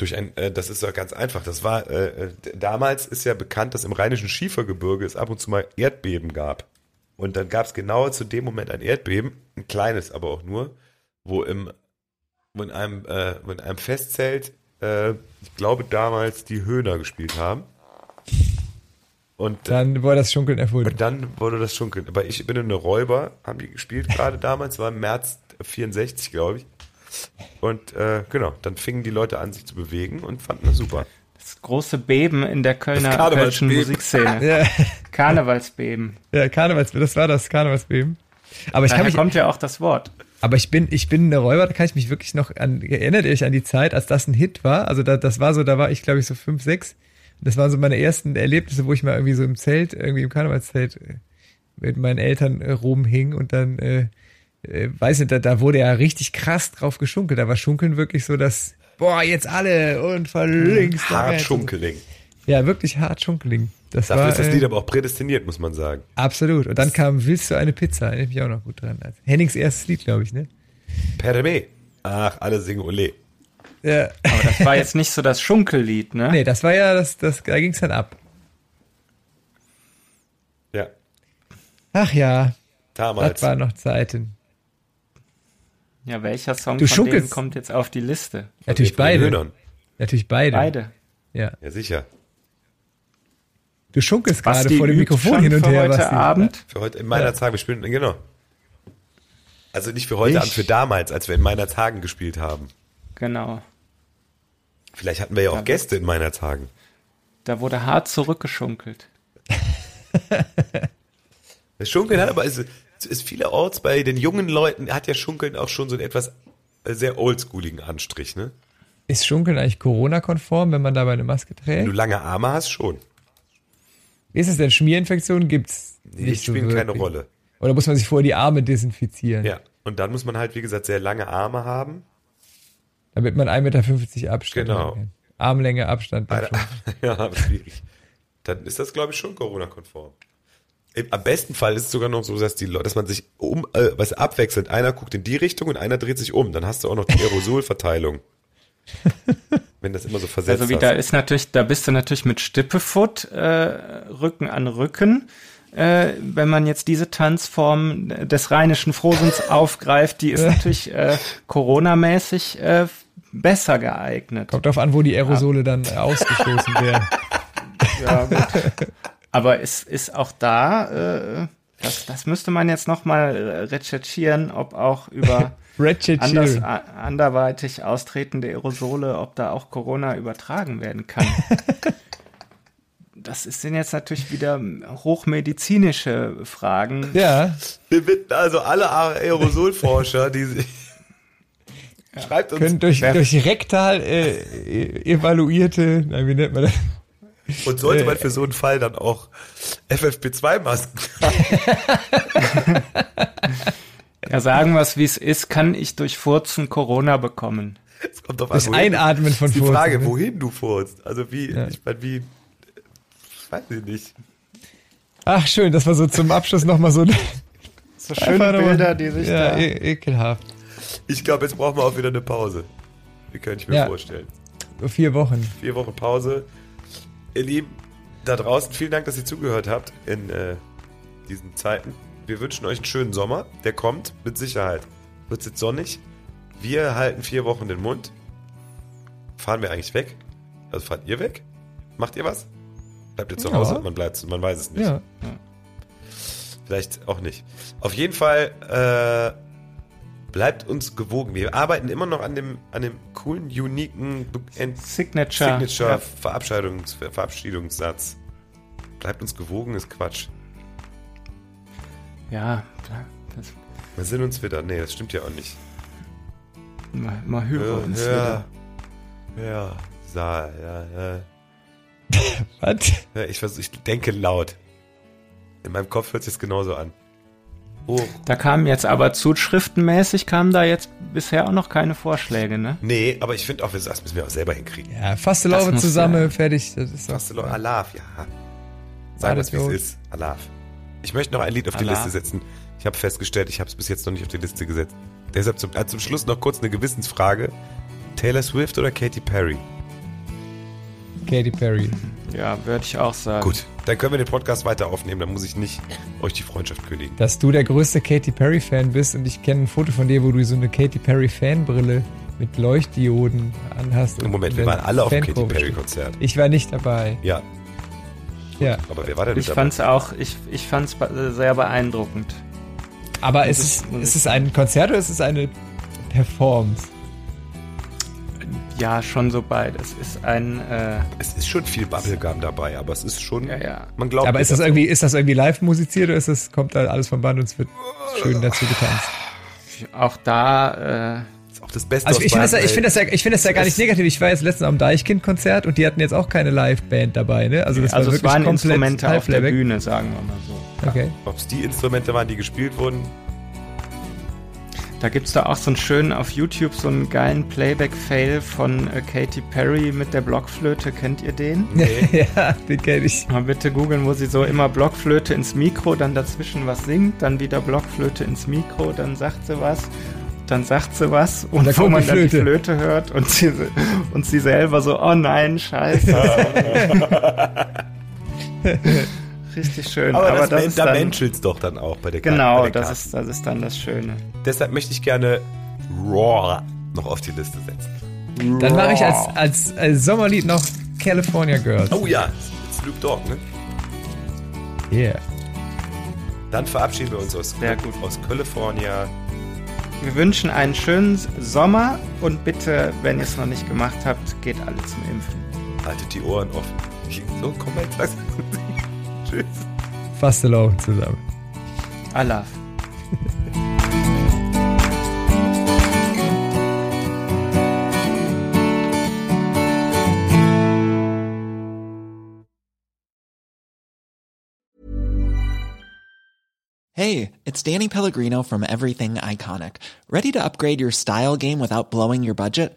durch ein äh, das ist doch ganz einfach. Das war äh, äh, damals ist ja bekannt, dass im rheinischen Schiefergebirge es ab und zu mal Erdbeben gab. Und dann gab es genau zu dem Moment ein Erdbeben, ein kleines aber auch nur, wo im wo in einem äh, wo in einem Festzelt äh, ich glaube damals die Höhner gespielt haben. Und Dann wurde das Schunkeln erfunden. Und dann wurde das Schunkeln. Aber ich bin eine Räuber, haben die gespielt gerade [laughs] damals, war im März 64, glaube ich. Und äh, genau, dann fingen die Leute an, sich zu bewegen und fanden das super. Das große Beben in der Kölner Karnevalsbeben. Kölschen Musikszene. [laughs] Ja, Karnevalsbeben. ja, Karnevals, das war das Karnevalsbeben. Aber ich kann Daher mich, kommt ja auch das Wort. aber ich bin, ich bin eine Räuber, da kann ich mich wirklich noch an, erinnert ihr euch an die Zeit, als das ein Hit war? Also da, das war so, da war ich glaube ich so fünf, sechs. Das waren so meine ersten Erlebnisse, wo ich mal irgendwie so im Zelt, irgendwie im Karnevalszelt äh, mit meinen Eltern äh, rumhing und dann, äh, äh, weiß nicht, da, da wurde ja richtig krass drauf geschunkelt. Da war Schunkeln wirklich so, dass, boah, jetzt alle und von links nach Hart. Schunkeling. Ja, wirklich hart Schunkeling. Das Dafür war, ist das äh, Lied aber auch prädestiniert, muss man sagen. Absolut. Und dann kam Willst du eine Pizza? Erinnere ich mich auch noch gut dran. Also Hennings erstes Lied, glaube ich, ne? Per me. Ach, alle singen Ole. Ja. Aber das war jetzt nicht so das Schunkellied, ne? Nee, das war ja, das, das, da ging's dann ab. Ja, Ach ja, damals. das waren noch Zeiten. Ja, welcher Song Du von denen kommt jetzt auf die Liste? Natürlich beide. Natürlich beide. Beide. Ja. Ja, sicher. Du schunkelst gerade Basti vor dem Mikrofon hin und für her, heute Basti. Abend. Für heute in meiner Ja. Tage, wir spielen, genau. Also nicht für heute Ich- Abend, für damals, als wir in meiner Tagen gespielt haben. Genau. Vielleicht hatten wir ja auch Ja. Gäste in meiner Tagen. Da wurde hart zurückgeschunkelt. [laughs] Das Schunkeln hat aber, ist, ist vielerorts bei den jungen Leuten, hat ja Schunkeln auch schon so einen etwas äh, sehr oldschooligen Anstrich, ne? Ist Schunkeln eigentlich Corona-konform, wenn man dabei eine Maske Wenn trägt? du lange Arme hast, schon. Ist es denn Schmierinfektionen? Gibt's Die nicht so spielen keine wirklich. Rolle. Oder muss man sich vorher die Arme desinfizieren? Ja. Und dann muss man halt, wie gesagt, sehr lange Arme haben. Damit man 1,50 Meter Abstand Genau. kann. Armlänge Abstand. Alter, [laughs] ja, schwierig. Dann ist das, glaube ich, schon Corona-konform. Im, am besten Fall ist es sogar noch so, dass die Leute, dass man sich um, äh, was abwechselt. Einer guckt in die Richtung und einer dreht sich um. Dann hast du auch noch die Aerosolverteilung. [laughs] Wenn das immer so versetzt Also wie hast. da ist natürlich, da bist du natürlich mit Stippefoot äh, Rücken an Rücken. Äh, wenn man jetzt diese Tanzform des rheinischen Frohsinns [laughs] aufgreift, die ist natürlich äh, Corona-mäßig äh, besser geeignet. Kommt drauf an, wo die Aerosole dann äh, ausgestoßen werden. [laughs] Ja, gut. Aber es ist auch da, äh, das, das müsste man jetzt nochmal recherchieren, ob auch über [laughs] anders, a- anderweitig austretende Aerosole, ob da auch Corona übertragen werden kann. Das sind jetzt natürlich wieder hochmedizinische Fragen. Ja, Wir bitten also alle Aerosolforscher, die sich. Schreibt uns. können durch, durch rektal äh, evaluierte, nein, wie nennt man das? Und sollte man für so einen Fall dann auch FFP2-Masken [laughs] Ja, sagen wir es, wie es ist, kann ich durch Furzen Corona bekommen. Es kommt auf Das an, wohin du- Einatmen von ist Die Furzen, Frage, ne? wohin du furzt. Also wie, ich meine, wie, weiß ich nicht. Ach, schön, das war so zum Abschluss nochmal so So schöne Bilder, die sich ja, da... e ekelhaft. Ich glaube, jetzt brauchen wir auch wieder eine Pause. Wie kann ich mir Ja. vorstellen. Vier Wochen. Vier Wochen Pause. Ihr Lieben, da draußen, vielen Dank, dass ihr zugehört habt in äh, diesen Zeiten. Wir wünschen euch einen schönen Sommer. Der kommt, mit Sicherheit. Wird jetzt sonnig. Wir halten vier Wochen den Mund. Fahren wir eigentlich weg? Also fahrt ihr weg? Macht ihr was? Bleibt ihr zu Ja. Hause? Man bleibt, man weiß es nicht. Ja. Vielleicht auch nicht. Auf jeden Fall äh, bleibt uns gewogen. Wir arbeiten immer noch an dem, an dem coolen, uniken Signature. Signature Ja. Verabschiedungs Verabschiedungssatz. Bleibt uns gewogen ist Quatsch. Ja, das, Wir sind uns wieder. Nee, das stimmt ja auch nicht. mal, mal hören Hör, uns hör, wieder. hör, sa, ja, ja. [laughs] Was? ja ich, vers- ich denke laut. In meinem Kopf hört sich das genauso an. Oh, Da kamen jetzt aber zuschriftenmäßig kamen da jetzt bisher auch noch keine Vorschläge, ne? nee, aber ich finde auch, das müssen wir auch selber hinkriegen. Ja, Fastelavre muss zusammen, ja- fertig. Das ist du doch Alaf, ja. Sag War was, das wie es so? ist. Alaf. Ich möchte noch ein Lied auf die Alaf. Liste setzen. Ich habe festgestellt, ich habe es bis jetzt noch nicht auf die Liste gesetzt. Deshalb zum, äh, zum Schluss noch kurz eine Gewissensfrage. Taylor Swift oder Katy Perry? Katy Perry. Ja, würde ich auch sagen. Gut, dann können wir den Podcast weiter aufnehmen. Dann muss ich nicht euch die Freundschaft kündigen. Dass du der größte Katy Perry-Fan bist und ich kenne ein Foto von dir, wo du so eine Katy Perry-Fanbrille mit Leuchtdioden anhast. und Moment, wir waren alle auf dem Katy Fankurve Perry stehst. Konzert. Ich war nicht dabei. Ja, Ja. aber wer war denn Ich dabei? fand's auch, ich, ich fand's be- sehr beeindruckend. Aber ist ich- es, ist es ein Konzert oder ist es eine Performance? Ja, schon so beides. Ist ein, äh, Es ist schon viel Bubblegum dabei, aber es ist schon, ja, ja. man glaubt Aber ist das irgendwie, ist das irgendwie live musiziert oder ist das, kommt da alles vom Band und es wird schön dazu getanzt? Auch da, äh, ist auch das Beste Also aus ich finde das, ich finde das ja, ich finde das ja gar nicht Es- negativ. Ich war jetzt letztens am Deichkind-Konzert und die hatten jetzt auch keine Liveband dabei, ne? Also das also war es wirklich waren komplett Instrumente auf der. Bühne, sagen wir mal so. Okay. Ob es die Instrumente waren, die gespielt wurden, Da gibt's da auch so einen schönen auf YouTube, so einen geilen Playback-Fail von äh, Katy Perry mit der Blockflöte. Kennt ihr den? nee. [laughs] ja, den kenne ich. Mal bitte googeln, wo sie so immer Blockflöte ins Mikro, dann dazwischen was singt, dann wieder Blockflöte ins Mikro, dann sagt sie was, dann sagt sie was und, da wo man die dann die Flöte. Flöte hört und sie, und sie selber so, oh nein, scheiße. [laughs] [laughs] Richtig schön. Aber, das, das ist da dann, menschelt's doch dann auch bei der. Genau, bei der das ist, das ist dann das Schöne. Deshalb möchte ich gerne Raw noch auf die Liste setzen. Dann mache ich als, als, als Sommerlied noch California Girls. Oh ja, Snoop Dogg, ne? Yeah. Dann verabschieden wir uns aus, Sehr gut. aus California. Wir wünschen einen schönen Sommer und bitte, wenn ihr es noch nicht gemacht habt, geht alle zum Impfen. Haltet die Ohren offen. So, komm mal jetzt. Tschüss. Fastelavre zusammen. Allah. Hey, it's Danny Pellegrino from Everything Iconic. Ready to upgrade your style game without blowing your budget?